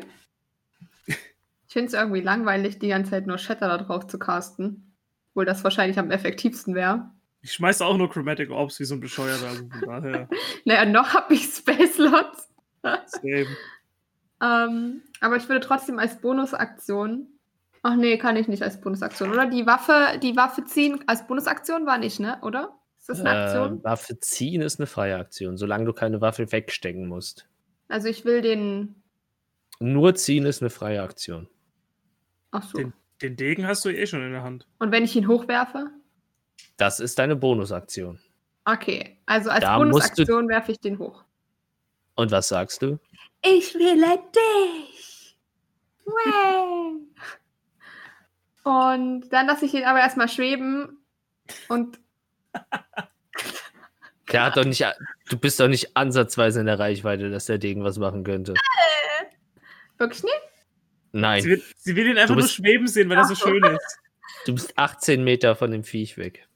Ich finde es irgendwie langweilig, die ganze Zeit nur Shatter da drauf zu casten. Obwohl das wahrscheinlich am effektivsten wäre. Ich schmeiße auch nur Chromatic Orbs wie so ein Bescheuerter. Also von daher, Naja, noch habe ich Space Slots. same. Ähm, aber ich würde trotzdem als Bonusaktion. Ach nee, kann ich nicht als Bonusaktion. Oder die Waffe, die Waffe ziehen als Bonusaktion war nicht, ne? Oder? Ist das eine Aktion? Äh, Waffe ziehen ist eine freie Aktion, solange du keine Waffe wegstecken musst. Also ich will den. Nur ziehen ist eine freie Aktion. Ach so. Den, den Degen hast du eh schon in der Hand. Und wenn ich ihn hochwerfe? Das ist deine Bonusaktion. Okay. Also als Da du- Bonusaktion werfe ich den hoch. Und was sagst du? Ich wähle dich. Way. Und dann lasse ich ihn aber erstmal schweben und Der hat doch nicht, du bist doch nicht ansatzweise in der Reichweite, dass der Degen was machen könnte. wirklich nicht. Sie Nein, will, sie will ihn einfach Du nur bist- schweben sehen, weil er so schön ist. du bist 18 Meter von dem Viech weg.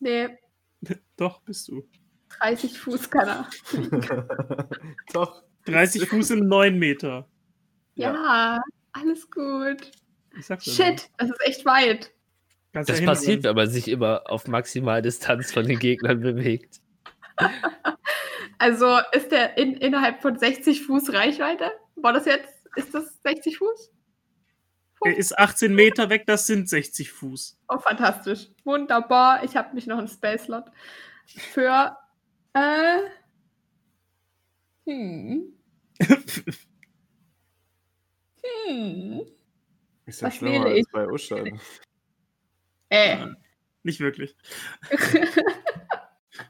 Nee, Doch, bist du. 30 Fuß kann er. Doch. 30 Fuß in 9 Meter. Ja, alles gut. Ich sag's Shit, das ist echt weit. Kannst Das ja passiert, wenn man sich immer auf Maximaldistanz von den Gegnern bewegt. Also ist der in, innerhalb von 60 Fuß Reichweite? War das jetzt, ist das 60 Fuß? Er ist 18 Meter weg, das sind 60 Fuß. Oh, fantastisch. Wunderbar. Ich habe mich noch einen Space-Slot für. Äh, hm. Hm. Ist ja Was schlimmer wähle als bei Uschad. Äh. Nicht wirklich.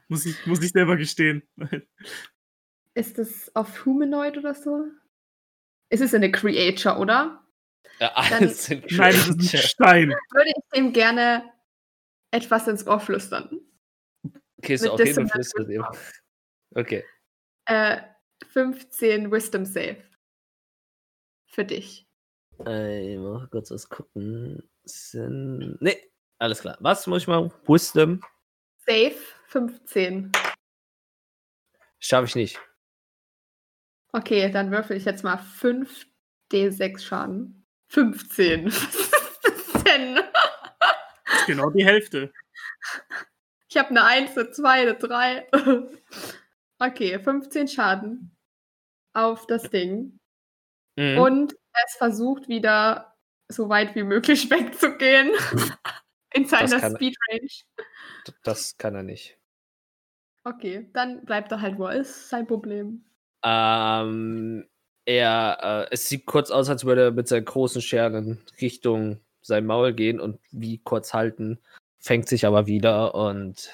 Muss ich, muss ich selber gestehen. ist das auf Humanoid oder so? Es ist eine Creature, oder? Ja, alles sind Nein, das ist ein. Stein. Würde ich dem gerne etwas ins Ohr flüstern. Okay, ist hin und Dissonant flüstert ihm. Okay. Äh, 15 Wisdom Save. Für dich. Äh, ich muss kurz was gucken. Sind... Nee, alles klar. Was muss ich machen? Wisdom? Save 15. Schaffe ich nicht. Okay, dann würfel ich jetzt mal 5 D6 Schaden. 15. Was ist das denn? Das ist genau die Hälfte. Ich habe eine 1, eine 2, eine 3. Okay, 15 Schaden auf das Ding. Mhm. Und es versucht wieder so weit wie möglich wegzugehen. In seiner kann- Speed Range. D- Das kann er nicht. Okay, dann bleibt er halt, wo er ist. Sein Problem. Ähm, er, äh, es sieht kurz aus, als würde er mit seinen großen Scheren in Richtung sein Maul gehen und wie kurz halten, fängt sich aber wieder und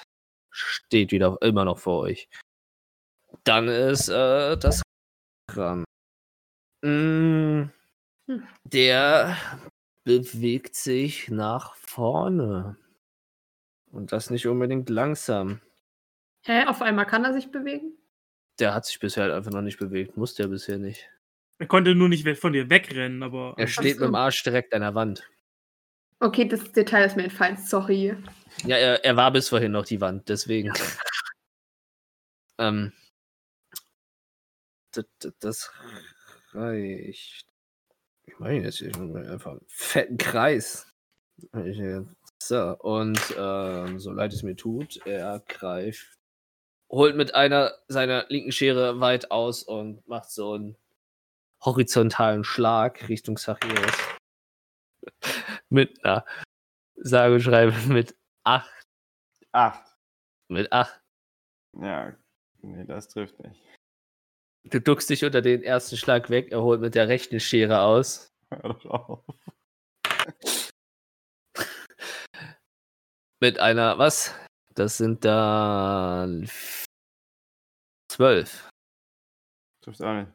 steht wieder immer noch vor euch. Dann ist äh, das dran. Mm, Hm. der bewegt sich nach vorne. Und das nicht unbedingt langsam. Hä? Auf einmal kann er sich bewegen? Der hat sich bisher halt einfach noch nicht bewegt. Musste er bisher nicht. Er konnte nur nicht von dir wegrennen, aber. Er steht so. mit dem Arsch direkt an der Wand. Okay, das Detail ist mir entfallen. Sorry. Ja, er, er war bis vorhin noch die Wand, deswegen. ähm, das, das reicht. Ich meine jetzt hier einfach einen fetten Kreis. Ich, äh, So, und ähm, so leid es mir tut, er greift, holt mit einer seiner linken Schere weit aus und macht so einen horizontalen Schlag Richtung Sachiros. mit einer sage und schreibe mit 8 Acht. Mit 8. Ja, nee, das trifft nicht. Du duckst dich unter den ersten Schlag weg, er holt mit der rechten Schere aus. Hör doch auf. Mit einer, was? Das sind dann 12. Trifft nicht.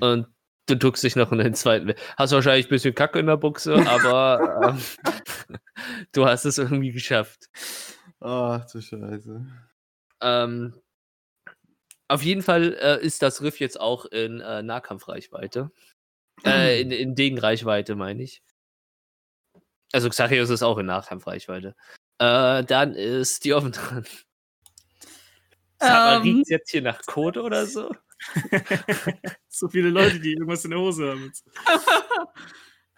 Und du duckst dich noch in den zweiten weg. Hast wahrscheinlich ein bisschen Kacke in der Buchse, aber ähm, du hast es irgendwie geschafft. Ach du Scheiße. Ähm, auf jeden Fall äh, ist das Riff jetzt auch in äh, Nahkampfreichweite. Äh, in, in Degenreichweite, meine ich. Also Xachios ist auch in Nahkampfreichweite. Äh, dann ist die offen dran. Mal, Ähm. jetzt hier nach Code oder so? so viele Leute, die irgendwas in der Hose haben.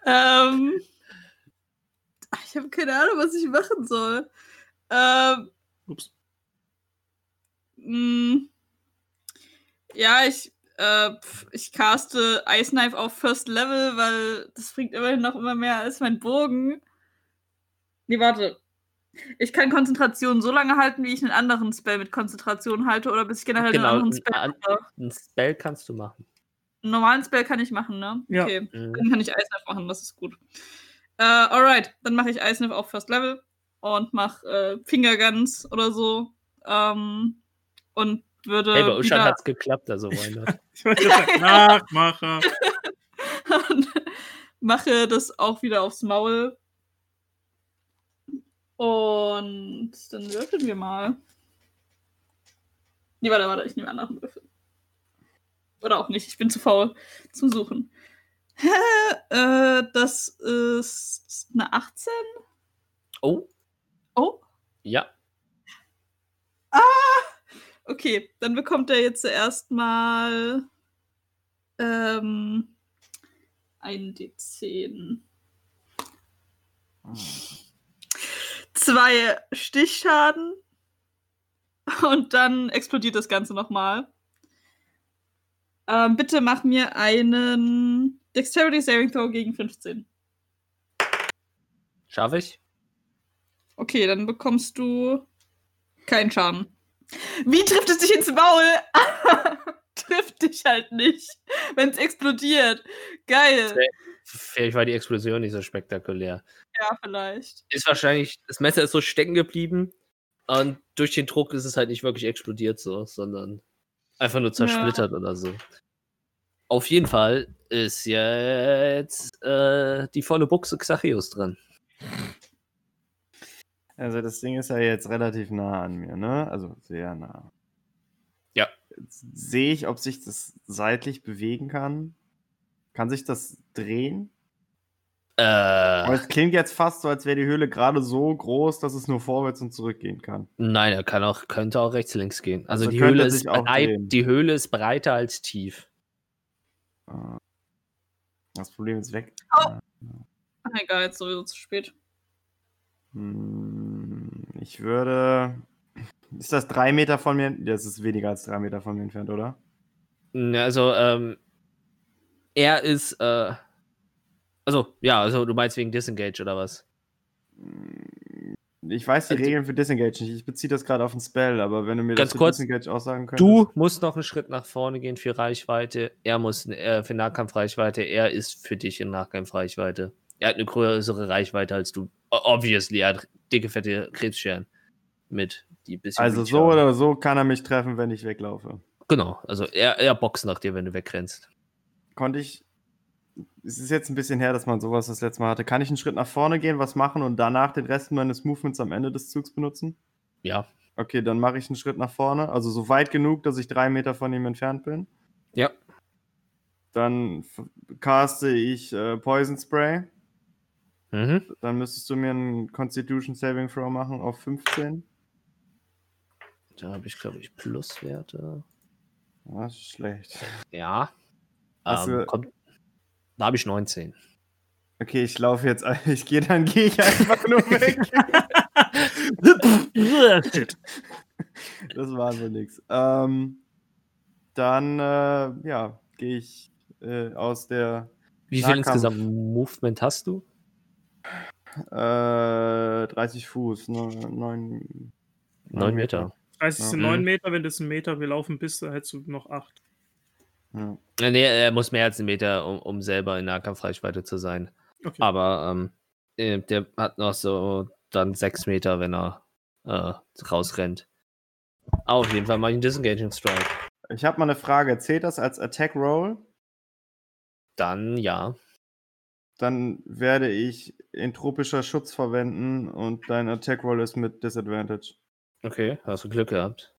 Ähm, ich habe keine Ahnung, was ich machen soll. Ähm, Ups. mh, ja, ich, äh, ich caste Ice Knife auf First Level, weil das bringt immerhin noch immer mehr als mein Bogen. Nee, warte. Ich kann Konzentration so lange halten, wie ich einen anderen Spell mit Konzentration halte, oder bis ich generell Genau, einen anderen ein Spell an- mache. Ein Spell kannst du machen. Einen normalen Spell kann ich machen, ne? Ja. Okay. Mhm. Dann kann ich Ice Knife machen, das ist gut. Äh, alright, dann mache ich Ice Knife auf First Level und mache äh, Finger Guns oder so. Ähm, und würde Hey, bei Ushan wieder hat's geklappt, also not? Ich wollte sagen, Nachmacher. mache das auch wieder aufs Maul. Und dann würfeln wir mal. Nee, warte, warte, ich nehme einen anderen Würfel. Oder auch nicht, ich bin zu faul zum Suchen. äh, das ist eine 18. Oh, Oh, ja. Okay. Dann bekommt er jetzt zuerst mal ähm, einen D10. Zwei Stichschaden. Und dann explodiert das Ganze nochmal. Ähm, bitte mach mir einen Dexterity Saving Throw gegen 15. Schaffe ich? Okay, dann bekommst du keinen Schaden. Wie trifft es dich ins Maul? trifft dich halt nicht, wenn es explodiert. Geil. Vielleicht war die Explosion nicht so spektakulär. Ja, vielleicht. Ist wahrscheinlich, das Messer ist so stecken geblieben und durch den Druck ist es halt nicht wirklich explodiert so, sondern einfach nur zersplittert oder so. auf jeden Fall ist jetzt äh, die volle Buchse Xachios dran. Also das Ding ist ja jetzt relativ nah an mir, ne? Also sehr nah. Ja. Jetzt Sehe ich, ob sich das seitlich bewegen kann? Kann sich das drehen? Aber Äh, es klingt jetzt fast so, als wäre die Höhle gerade so groß, dass es nur vorwärts und zurück gehen kann. nein, er kann auch, könnte auch rechts, links gehen. Also, Also die, Höhle ist breit, die Höhle ist breiter als tief. Ah. Das Problem ist weg. Oh. Ja. Ach, egal, jetzt sowieso zu spät. Hm, Ich würde. Ist das drei Meter von mir? Das ist weniger als drei Meter von mir entfernt, oder? Also, ähm, er ist, äh, also, ja, also du meinst wegen Disengage oder was? Hm, Ich weiß die Also- Regeln für Disengage nicht. Ich beziehe das gerade auf den Spell, aber wenn du mir Ganz das kurz, Disengage aussagen könntest. Du musst noch einen Schritt nach vorne gehen für Reichweite. Er muss äh, für Nahkampfreichweite. Er ist für dich in Nahkampfreichweite. Er hat eine größere Reichweite als du. Obviously, er hat dicke, fette Krebsscheren mit die bisschen. Also so haben. oder so kann er mich treffen, wenn ich weglaufe. Genau, also er, er boxt nach dir, wenn du wegrennst. Konnte ich. Es ist jetzt ein bisschen her, dass man sowas das letzte Mal hatte. Kann ich einen Schritt nach vorne gehen, was machen und danach den Rest meines Movements am Ende des Zugs benutzen? Ja. Okay, dann mache ich einen Schritt nach vorne. Also so weit genug, dass ich drei Meter von ihm entfernt bin. Ja. Dann caste ich äh, Poison Spray. Mhm. Dann müsstest du mir einen Constitution Saving Throw machen auf 15. Da habe ich, glaube ich, Pluswerte. Das ist schlecht. Ja. Hast Ähm, kommt, da habe ich 19. Okay, ich laufe jetzt. Ich gehe, dann gehe ich einfach nur weg. Das war so nix. Ähm, dann, äh, ja, gehe ich äh, aus der Wie viel Nahkampf. insgesamt Movement hast du? Äh, 30 Fuß, ne, 9, 9 Meter. 30 sind Ja. 9 Meter, wenn das ein Meter gelaufen bist, dann hättest du noch 8. Ja. Nee, er muss mehr als einen Meter, um, um selber in Nahkampfreichweite zu sein. Okay. Aber ähm, äh, der hat noch so dann 6 Meter, wenn er äh, rausrennt. Auf jeden Fall mal einen Disengaging Strike. Ich habe mal eine Frage. Zählt das als Attack Roll? Dann ja. Dann werde ich entropischer Schutz verwenden und dein Attack Roll ist mit Disadvantage. Okay, hast du Glück gehabt.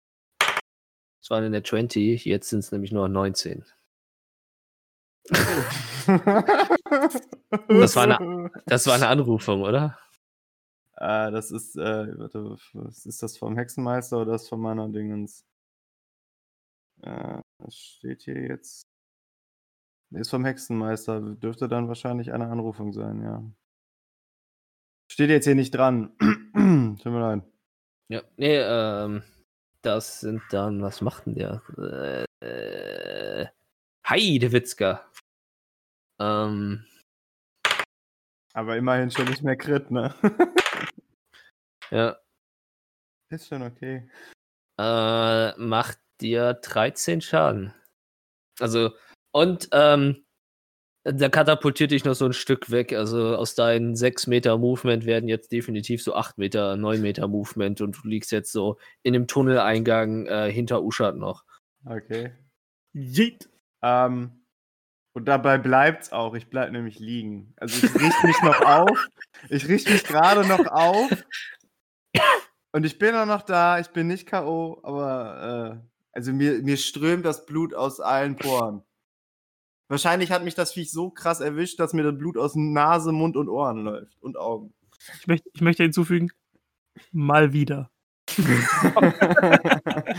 Es war eine 20, jetzt sind es nämlich nur 19. Das war eine- Das war eine Anrufung, oder? äh, das ist, äh, warte, was ist das vom Hexenmeister oder das von meiner Dingens? Äh, was steht hier jetzt? Ist vom Hexenmeister. Dürfte dann wahrscheinlich eine Anrufung sein, ja. Steht jetzt hier nicht dran. Tut mir leid. Ja, nee, ähm, das sind dann, was macht denn der? Äh, äh, Heidewitzka. Ähm, Aber immerhin schon nicht mehr Crit, ne? ja, ist schon okay. äh, macht dir 13 Schaden. Also, und, ähm, der katapultiert dich noch so ein Stück weg. Also aus deinen 6 Meter Movement werden jetzt definitiv so 8 Meter, 9 Meter Movement und du liegst jetzt so in dem Tunneleingang äh, hinter Uschat noch. Okay. Yeet. Ähm, und dabei bleibt's auch. Ich bleib nämlich liegen. Also ich richte mich noch auf. Ich richte mich gerade noch auf. Und ich bin auch noch da. Ich bin nicht K.O., aber äh, also mir, mir strömt das Blut aus allen Poren. Wahrscheinlich hat mich das Viech so krass erwischt, dass mir das Blut aus Nase, Mund und Ohren läuft. Und Augen. Ich möchte, ich möchte hinzufügen, mal wieder.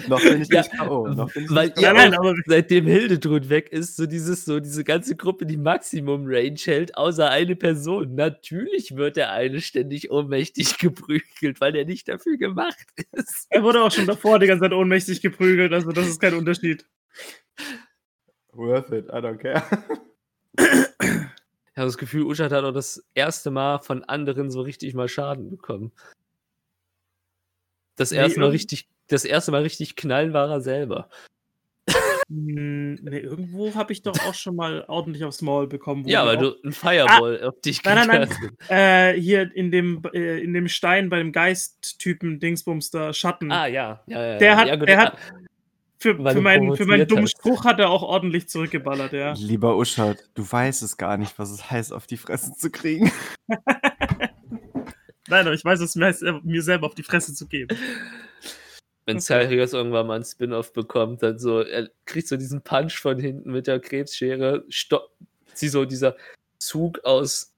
noch bin ich Ja, nicht K.O. Weil nicht ihr Nein, aber- seitdem Hildetrud weg ist, so dieses, so diese ganze Gruppe, die Maximum Range hält, außer eine Person. Natürlich wird der eine ständig ohnmächtig geprügelt, weil er nicht dafür gemacht ist. Er wurde auch schon davor die ganze Zeit ohnmächtig geprügelt, also das ist kein Unterschied. Worth it, I don't care. Ich habe das Gefühl, Uschat hat auch das erste Mal von anderen so richtig mal Schaden bekommen. Das Nee, erste Mal irgend- richtig, das erste Mal richtig knallen war er selber. Hm, nee, irgendwo habe ich doch auch schon mal ordentlich aufs Maul bekommen. wo Ja, weil auch- du ein Fireball auf dich Nein, nein, nein. gekastet Äh, hier in dem, äh, in dem Stein bei dem Geist-Typen Dingsbums da, Schatten. Ah, ja. ja, ja Der ja. hat- ja, gut, der ja. hat- für, für, du meinen, für meinen dummen. Spruch hat er auch ordentlich zurückgeballert, ja. Lieber Uschat, du weißt es gar nicht, was es heißt, auf die Fresse zu kriegen. Nein, aber ich weiß, es mir heißt, mir selber auf die Fresse zu geben. Wenn Xarius irgendwann mal einen Spin-off bekommt, dann so, er kriegt so diesen Punch von hinten mit der Krebsschere, stopp, sie so dieser Zug aus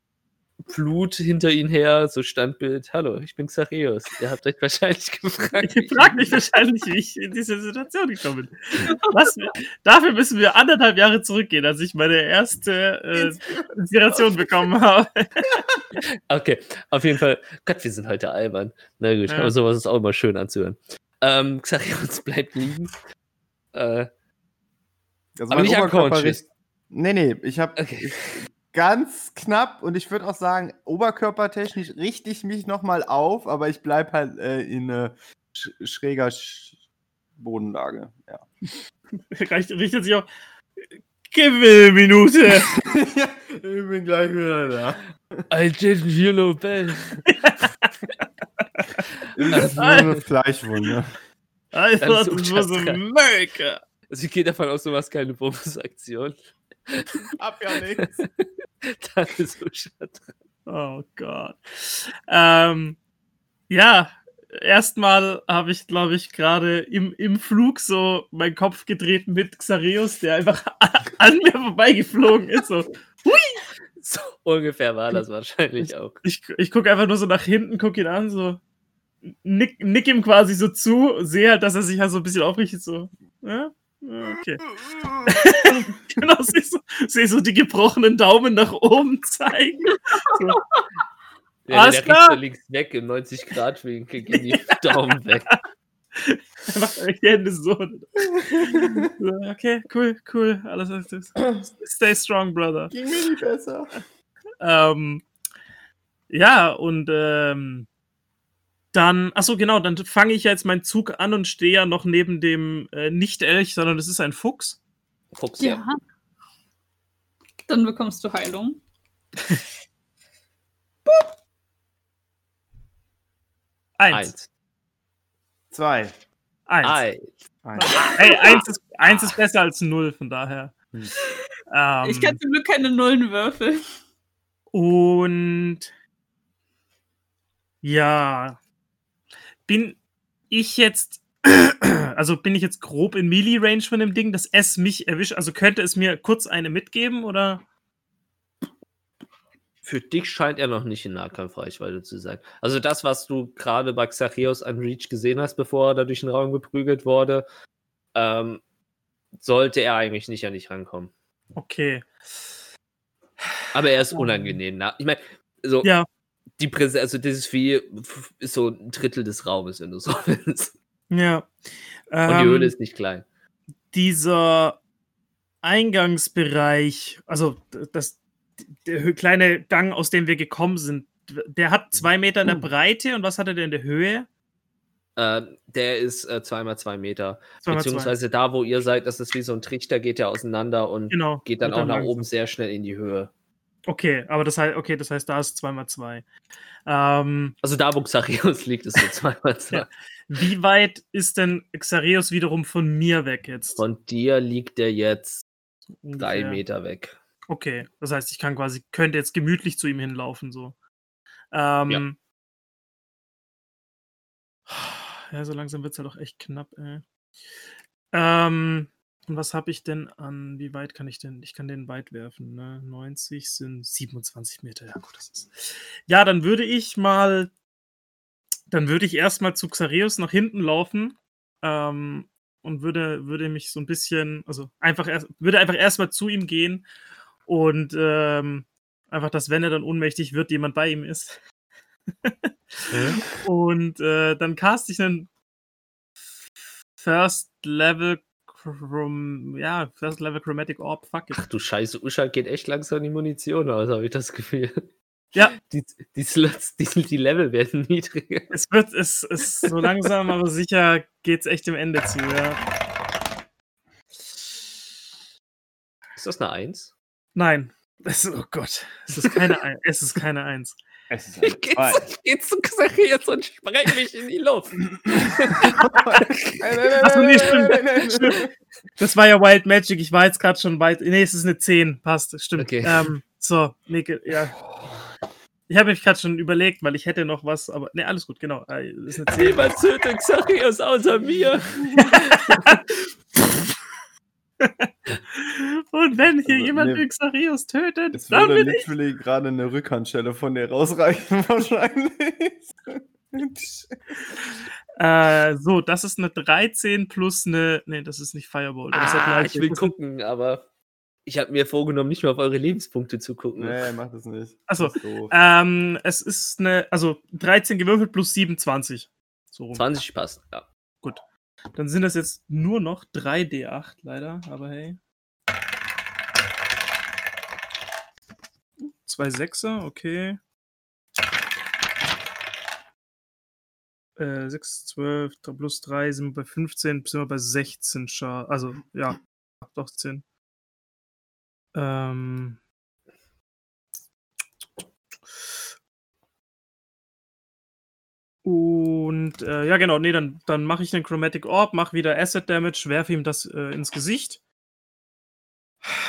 Blut hinter ihn her, so Standbild, hallo, ich bin Xarius. Ihr habt euch wahrscheinlich gefragt. wie Ich frage mich wahrscheinlich, wie ich in diese Situation gekommen bin. Was, dafür müssen wir anderthalb Jahre zurückgehen, als ich meine erste äh, Inspiration bekommen habe. Okay, auf jeden Fall. Gott, wir sind heute albern. Na gut, Ja. aber sowas ist auch immer schön anzuhören. Ähm, Xarius bleibt liegen. Äh, Also Aber nicht unconscious. Nee, nee, ich habe okay. Ganz knapp und ich würde auch sagen, oberkörpertechnisch richte ich mich nochmal auf, aber ich bleibe halt äh, in äh, sch schräger sch Bodenlage. Ja. Reicht, richtet sich auch. Gib mir eine Minute. ich bin gleich wieder da. I didn't hear no bell. Das ist nur eine Fleischwunde. I thought so it was. America. Also ich gehe davon aus, du machst keine Bonusaktion. Hab ja nichts. Dann ist so schade. Oh Gott. Ähm, ja, erstmal habe ich, glaube ich, gerade im, im Flug so meinen Kopf gedreht mit Xareus, der einfach an mir vorbeigeflogen ist. So. So ungefähr war das wahrscheinlich auch. Ich, ich gucke einfach nur so nach hinten, gucke ihn an, so nick, nick ihm quasi so zu, sehe halt, dass er sich halt so ein bisschen aufrichtet, so. Ja? Ja, Okay. genau, sehe so, seh so die gebrochenen Daumen nach oben zeigen. So. Ja, Alles der klar. Links weg im 90-Grad-Winkel, gehen die Daumen weg. Er macht eigentlich die Hände so. So, Okay, cool, cool. Alles, alles, alles. Stay strong, brother. Ging mir nicht besser. Ähm, ja, und ähm, dann, achso, genau, dann fange ich jetzt meinen Zug an und stehe ja noch neben dem äh, nicht Elch, sondern es ist ein Fuchs. Fuchs, Ja. Dann bekommst du Heilung. Eins. Eins. Zwei. Eins. Eins. Eins. Hey, eins ist, eins ist besser als null, von daher. Hm. Ähm, Ich kann zum Glück keine Nullen würfeln. Und ja, bin ich jetzt, also bin ich jetzt grob in Melee-Range von dem Ding, dass es mich erwischt? Also könnte es mir kurz eine mitgeben oder? Für dich scheint er noch nicht in Nahkampfreichweite zu sein. Also das, was du gerade bei Xachios an Reach gesehen hast, bevor er da durch den Raum geprügelt wurde, ähm, sollte er eigentlich nicht an dich rankommen. Okay. Aber er ist unangenehm. Na, ich meine, so Ja. Die Präsenz, also dieses Vieh f- ist so ein Drittel des Raumes, wenn du so willst. Ja. Und die Ähm, Höhle ist nicht klein. dieser Eingangsbereich, also das, der kleine Gang, aus dem wir gekommen sind, der hat zwei Meter in der Breite und was hat er denn in der Höhe? Äh, der ist äh, zweimal zwei Meter. Zwei mal zwei. Beziehungsweise da, wo ihr seid, das ist wie so ein Trichter, geht der auseinander und Genau. geht dann auch nach langsam. oben sehr schnell in die Höhe. Okay, aber das heißt, okay, das heißt, da ist zweimal zwei. Ähm, Also da, wo Xarios liegt, ist so zweimal zwei. Ja. wie weit ist denn Xareus wiederum von mir weg jetzt? Von dir liegt der jetzt drei Ungefähr. Meter weg. Okay, das heißt, ich kann quasi, könnte jetzt gemütlich zu ihm hinlaufen, so. Ähm, ja. so langsam wird es ja doch echt knapp, ey. Ähm, was habe ich denn an, wie weit kann ich denn, ich kann den weit werfen, ne? 90 sind 27 Meter, ja gut, das ist. Ja, dann würde ich mal, dann würde ich erstmal zu Xareus nach hinten laufen, ähm, und würde, würde mich so ein bisschen, also einfach erst, würde einfach erstmal zu ihm gehen und ähm, einfach, dass wenn er dann ohnmächtig wird, jemand bei ihm ist. und äh, dann cast ich einen First Level Chrom ja, First Level Chromatic Orb, fuck it. Ach du Scheiße, Usha geht echt langsam die Munition aus, habe ich das Gefühl. Ja. Die, die Slots, die, die Level werden niedriger. Es wird, es ist so langsam, aber sicher geht's echt dem Ende zu, ja. Ist das eine Eins? Nein. Es, oh Gott. Es ist keine, Ein- es ist keine Eins. Es ist eine Ich geh, zwei. zu- Xarius und spreng mich in die Luft. Achso, nee, stimmt. Das war ja Wild Magic. Ich war jetzt gerade schon weit. Nee, es ist eine 10. Passt, stimmt. Okay. Ähm, so, ge- ja. Ich habe mich gerade schon überlegt, weil ich hätte noch was, aber nee, alles gut, genau. Ist eine 10. Niemand tötet Xarius außer mir. Und wenn hier Also, jemand nee. Xarius tötet, dann würde bin ich. gerade eine Rückhandschelle von dir rausreichen, wahrscheinlich. Äh, so, das ist eine 13 plus eine. Nee, das ist nicht Fireball. Ah, ich will gucken, aber ich habe mir vorgenommen, nicht mehr auf eure Lebenspunkte zu gucken. nee, mach das nicht. Ach so, Das ist doof. Ähm, es ist eine, also 13 gewürfelt plus 27. So rum. 20 passt, ja. Dann sind das jetzt nur noch 3d8, leider, aber hey. Zwei Sechser, okay. Äh, 6, 12 dr- plus 3 sind wir bei 15, sind wir bei 16 Schaden. Also, ja, doch 10. Ähm. Und äh, ja, genau, nee, dann, dann mache ich den Chromatic Orb, mache wieder Acid Damage, werfe ihm das äh, ins Gesicht.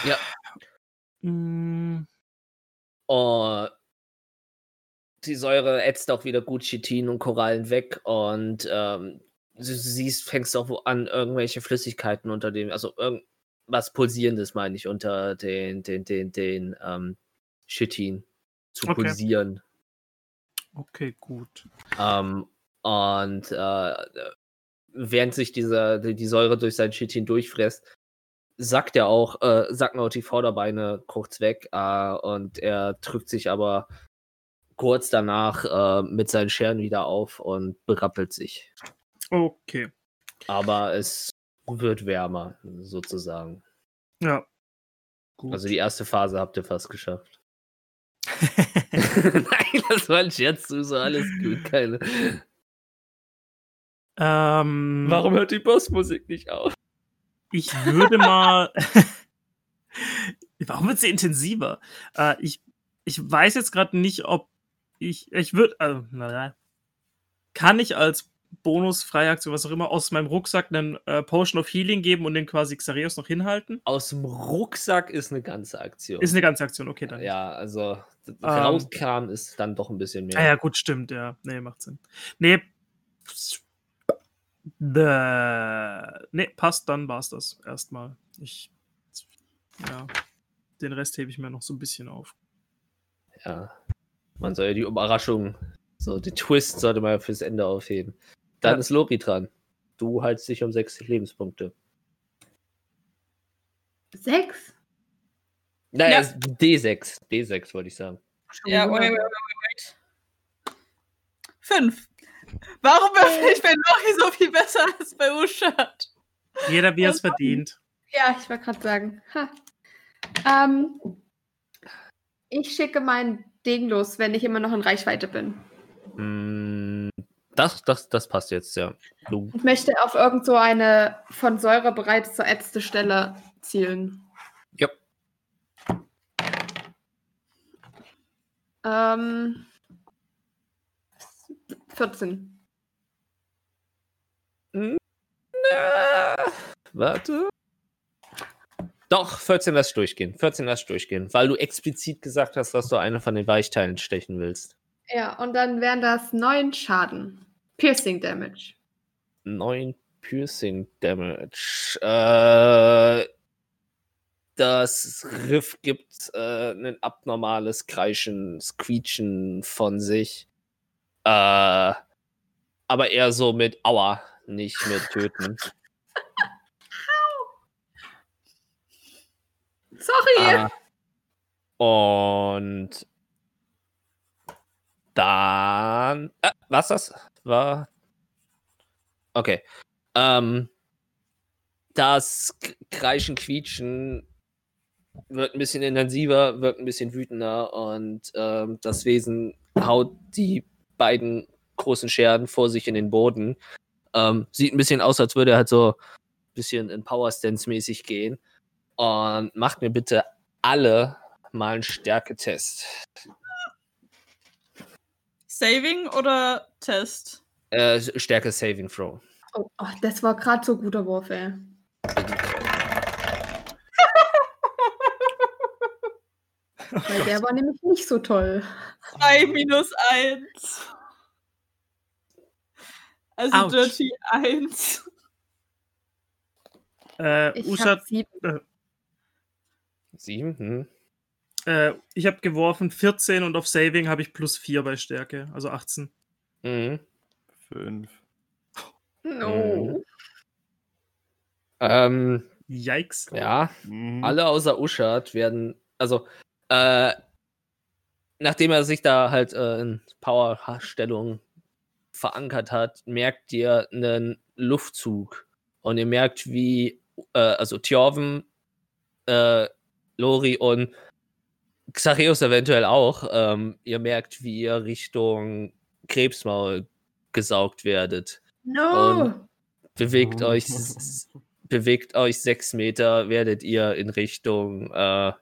Ja. Mm, Oh, die Säure ätzt auch wieder gut Chitin und Korallen weg und ähm, du siehst, fängst auch an, irgendwelche Flüssigkeiten unter dem, also irgendwas Pulsierendes, meine ich, unter den, den, den, den ähm, Chitin zu Okay. pulsieren. Okay, gut. Ähm, und äh, während sich dieser, die, die Säure durch sein Chitin durchfräst, sackt er auch, äh, sacken auch die Vorderbeine kurz weg äh, und er drückt sich aber kurz danach äh, mit seinen Scheren wieder auf und berappelt sich. Okay. Aber es wird wärmer, sozusagen. Ja. Gut. Also die erste Phase habt ihr fast geschafft. Nein, das war ein Scherz, du so alles gut, keine. ähm, Warum hört die Bossmusik nicht auf? Ich würde mal. Warum wird sie intensiver? Äh, ich, ich weiß jetzt gerade nicht, ob ich. Ich würde. Also, naja. Kann ich als bonusfreie Aktion, was auch immer, aus meinem Rucksack einen äh, Potion of Healing geben und den quasi Xarios noch hinhalten? Aus dem Rucksack ist eine ganze Aktion. Ist eine ganze Aktion, okay, dann. ja, also rauskam ist dann doch ein bisschen mehr. Ah ja, gut, stimmt, ja. Nee, macht Sinn. Nee. Nee, passt, dann war's das erstmal. Ich. Ja. Den Rest hebe ich mir noch so ein bisschen auf. Ja. Man soll ja die Überraschung, so den Twist sollte man ja fürs Ende aufheben. Dann Ja. ist Lori dran. Du haltst dich um 60 Lebenspunkte. Sechs? Nein, Ja. es- D6. D6 wollte ich sagen. Ja, wait, wait, wait, wait. Fünf. Warum würfel ich bei Lori so viel besser als bei Uschat? Jeder, wie er es Mann. verdient. Ja, ich wollte gerade sagen. Ha. Ähm, ich schicke meinen Ding los, wenn ich immer noch in Reichweite bin. Mm, Das, das, das passt jetzt, ja. Du, Ich möchte auf irgend so eine von Säure bereits verätzte Stelle zielen. Ja. Ähm, 14. Äh, warte. Doch, 14 lass durchgehen. 14 lass durchgehen, weil du explizit gesagt hast, dass du eine von den Weichteilen stechen willst. Ja, und dann wären das 9 Schaden. Piercing Damage. 9 Piercing Damage. Äh, das Riff gibt äh, ein abnormales Kreischen, Screechen von sich. Äh, aber eher so mit Aua, nicht mit Töten. Sorry! Ah. Und dann. Äh, was das? War. Okay. Ähm, das Kreischen, Quietschen wird ein bisschen intensiver, wird ein bisschen wütender und ähm, das Wesen haut die beiden großen Scheren vor sich in den Boden. Ähm, sieht ein bisschen aus, als würde er halt so ein bisschen in Power Stance mäßig gehen. Und macht mir bitte alle mal einen Stärketest. Saving oder Test? Äh, Stärke Saving Throw. Oh, oh, das war gerade so guter Wurf, ey. Weil der war nämlich nicht so toll. 2 minus 1. Also Autsch. Dirty 1. Äh, Ich Usha, hab sieben. Hm. äh, ich habe geworfen 14 und auf Saving habe ich plus 4 bei Stärke, also 18. Mhm. Fünf. No. Ähm, Yikes. ja, Mhm. alle außer Uschat werden, also, äh, nachdem er sich da halt äh, in Powerstellung verankert hat, merkt ihr einen Luftzug. Und ihr merkt, wie, äh, also Tjorven, äh, Lori und Xareus eventuell auch, ähm, ihr merkt, wie ihr Richtung Krebsmaul gesaugt werdet. No. Und- Bewegt euch, bewegt euch sechs Meter, werdet ihr in Richtung äh,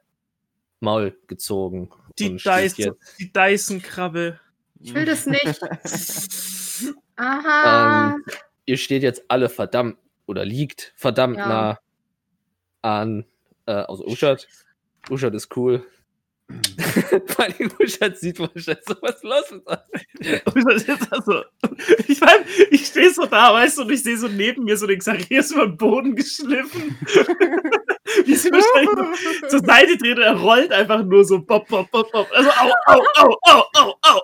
Maul gezogen. Die, Dyson, die Dyson-Krabbe. Ich will das nicht. Aha. Ähm, ihr steht jetzt alle verdammt oder liegt verdammt Ja. nah an, äh, also Uschat. Uschat ist cool. Vor allem Uschat sieht wahrscheinlich so was los. Und das ist also, ich meine, ich stehe so da, weißt du, und ich sehe so neben mir so den Xarias über den Boden geschliffen. Wie sie wahrscheinlich so zur Seite dreht und er rollt einfach nur so pop, pop, pop, pop. Also au, au, au, au, au, au.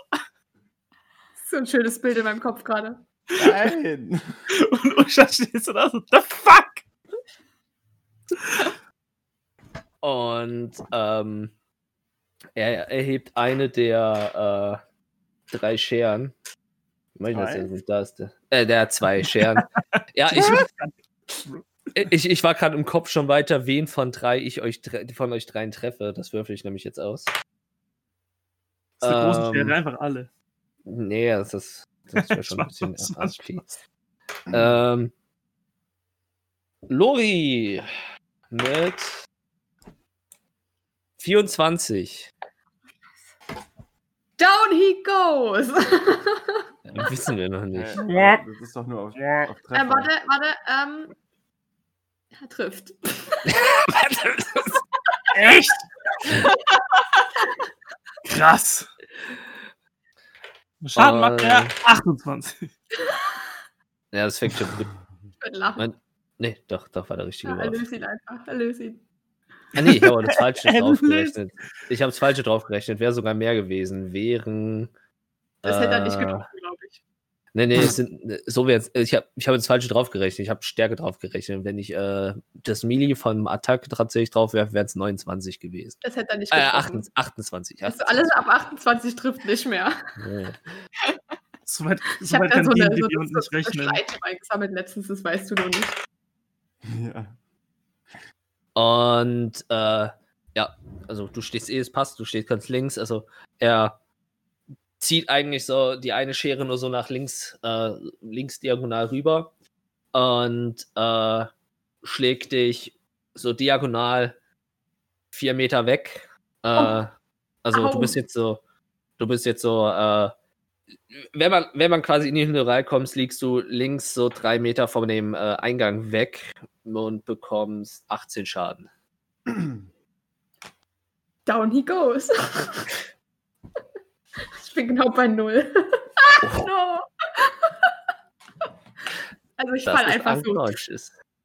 So ein schönes Bild in meinem Kopf gerade. Nein. Und Usha steht so da so, the fuck? Und ähm, er erhebt eine der äh, drei Scheren. Ich das Drei? jetzt? Da ist der. Äh, der hat zwei Scheren. ja, ich, ich, ich war gerade im Kopf schon weiter, wen von drei ich euch von euch dreien treffe. Das würfel ich nämlich jetzt aus. Das ist eine große Ähm, Schere, einfach alle. Nee, das ist, das wäre schon ein bisschen. Spaß. Ähm, Lori mit 24. Down he goes. Ja, wissen wir noch nicht. Äh, das ist doch nur auf, auf ähm, Treffer. warte, warte. Ähm, er trifft. Echt? Krass. Schaden macht er Äh. 28. Ja, das fängt schon gut. Ich würde lachen. Mein, nee, doch, doch war der richtige Ja, Wurf. erlöse ihn einfach. Erlöse ihn. Ah, nee, ich habe das Falsche draufgerechnet. Ich habe das Falsche draufgerechnet. Wäre sogar mehr gewesen. Wären. Das hätte er nicht äh, getroffen, glaube ich. Nee, nee, es sind, so wär's, ich habe ich hab das Falsche draufgerechnet. Ich habe Stärke draufgerechnet. Wenn ich äh, das Melee von Attacke tatsächlich drauf werfe, wären es 29 gewesen. Das hätte er nicht Äh, getroffen. 28. 28 Also alles ab 28 trifft nicht mehr. Ja. Soweit, Ich habe da kann so eine, so, so, nicht so rechnen. Schleite eingesammelt letztens, das weißt du noch nicht. Ja. Und äh, ja, also du stehst eh, es passt, du stehst ganz links. Also er zieht eigentlich so die eine Schere nur so nach links, äh, links diagonal rüber und äh, schlägt dich so diagonal vier Meter weg. Äh, also Au. du bist jetzt so, du bist jetzt so, äh, wenn man, wenn man quasi in die Hühnerei kommt, liegst du links so drei Meter von dem äh, Eingang weg und bekommst 18 Schaden. Down he goes. ich bin genau bei null. no. Also ich Das fall ist einfach so.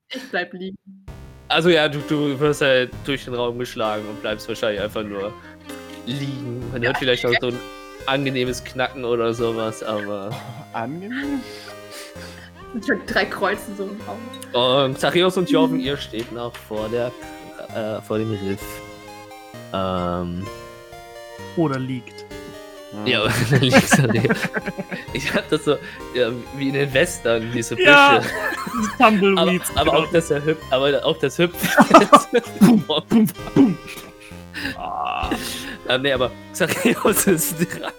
Ich bleib liegen. Also ja, du, du wirst halt durch den Raum geschlagen und bleibst wahrscheinlich einfach nur liegen. Man hört vielleicht auch so ein angenehmes Knacken oder sowas, aber. Angenehm? Schon drei Kreuze so im Raum. Und Zachäus und Jorven, ihr steht noch vor der äh, vor dem Riff. Ähm. Oder liegt. Ja, dann liegt's da neben. Ich hab das so, ja, wie in den Western, diese Büsche. Ja, Aber, Tumbleweeds. aber genau. auch das er hüpft, aber auch das Hüpfen. Bum, bum. Ah, ähm, nee, aber Xareus ist dran.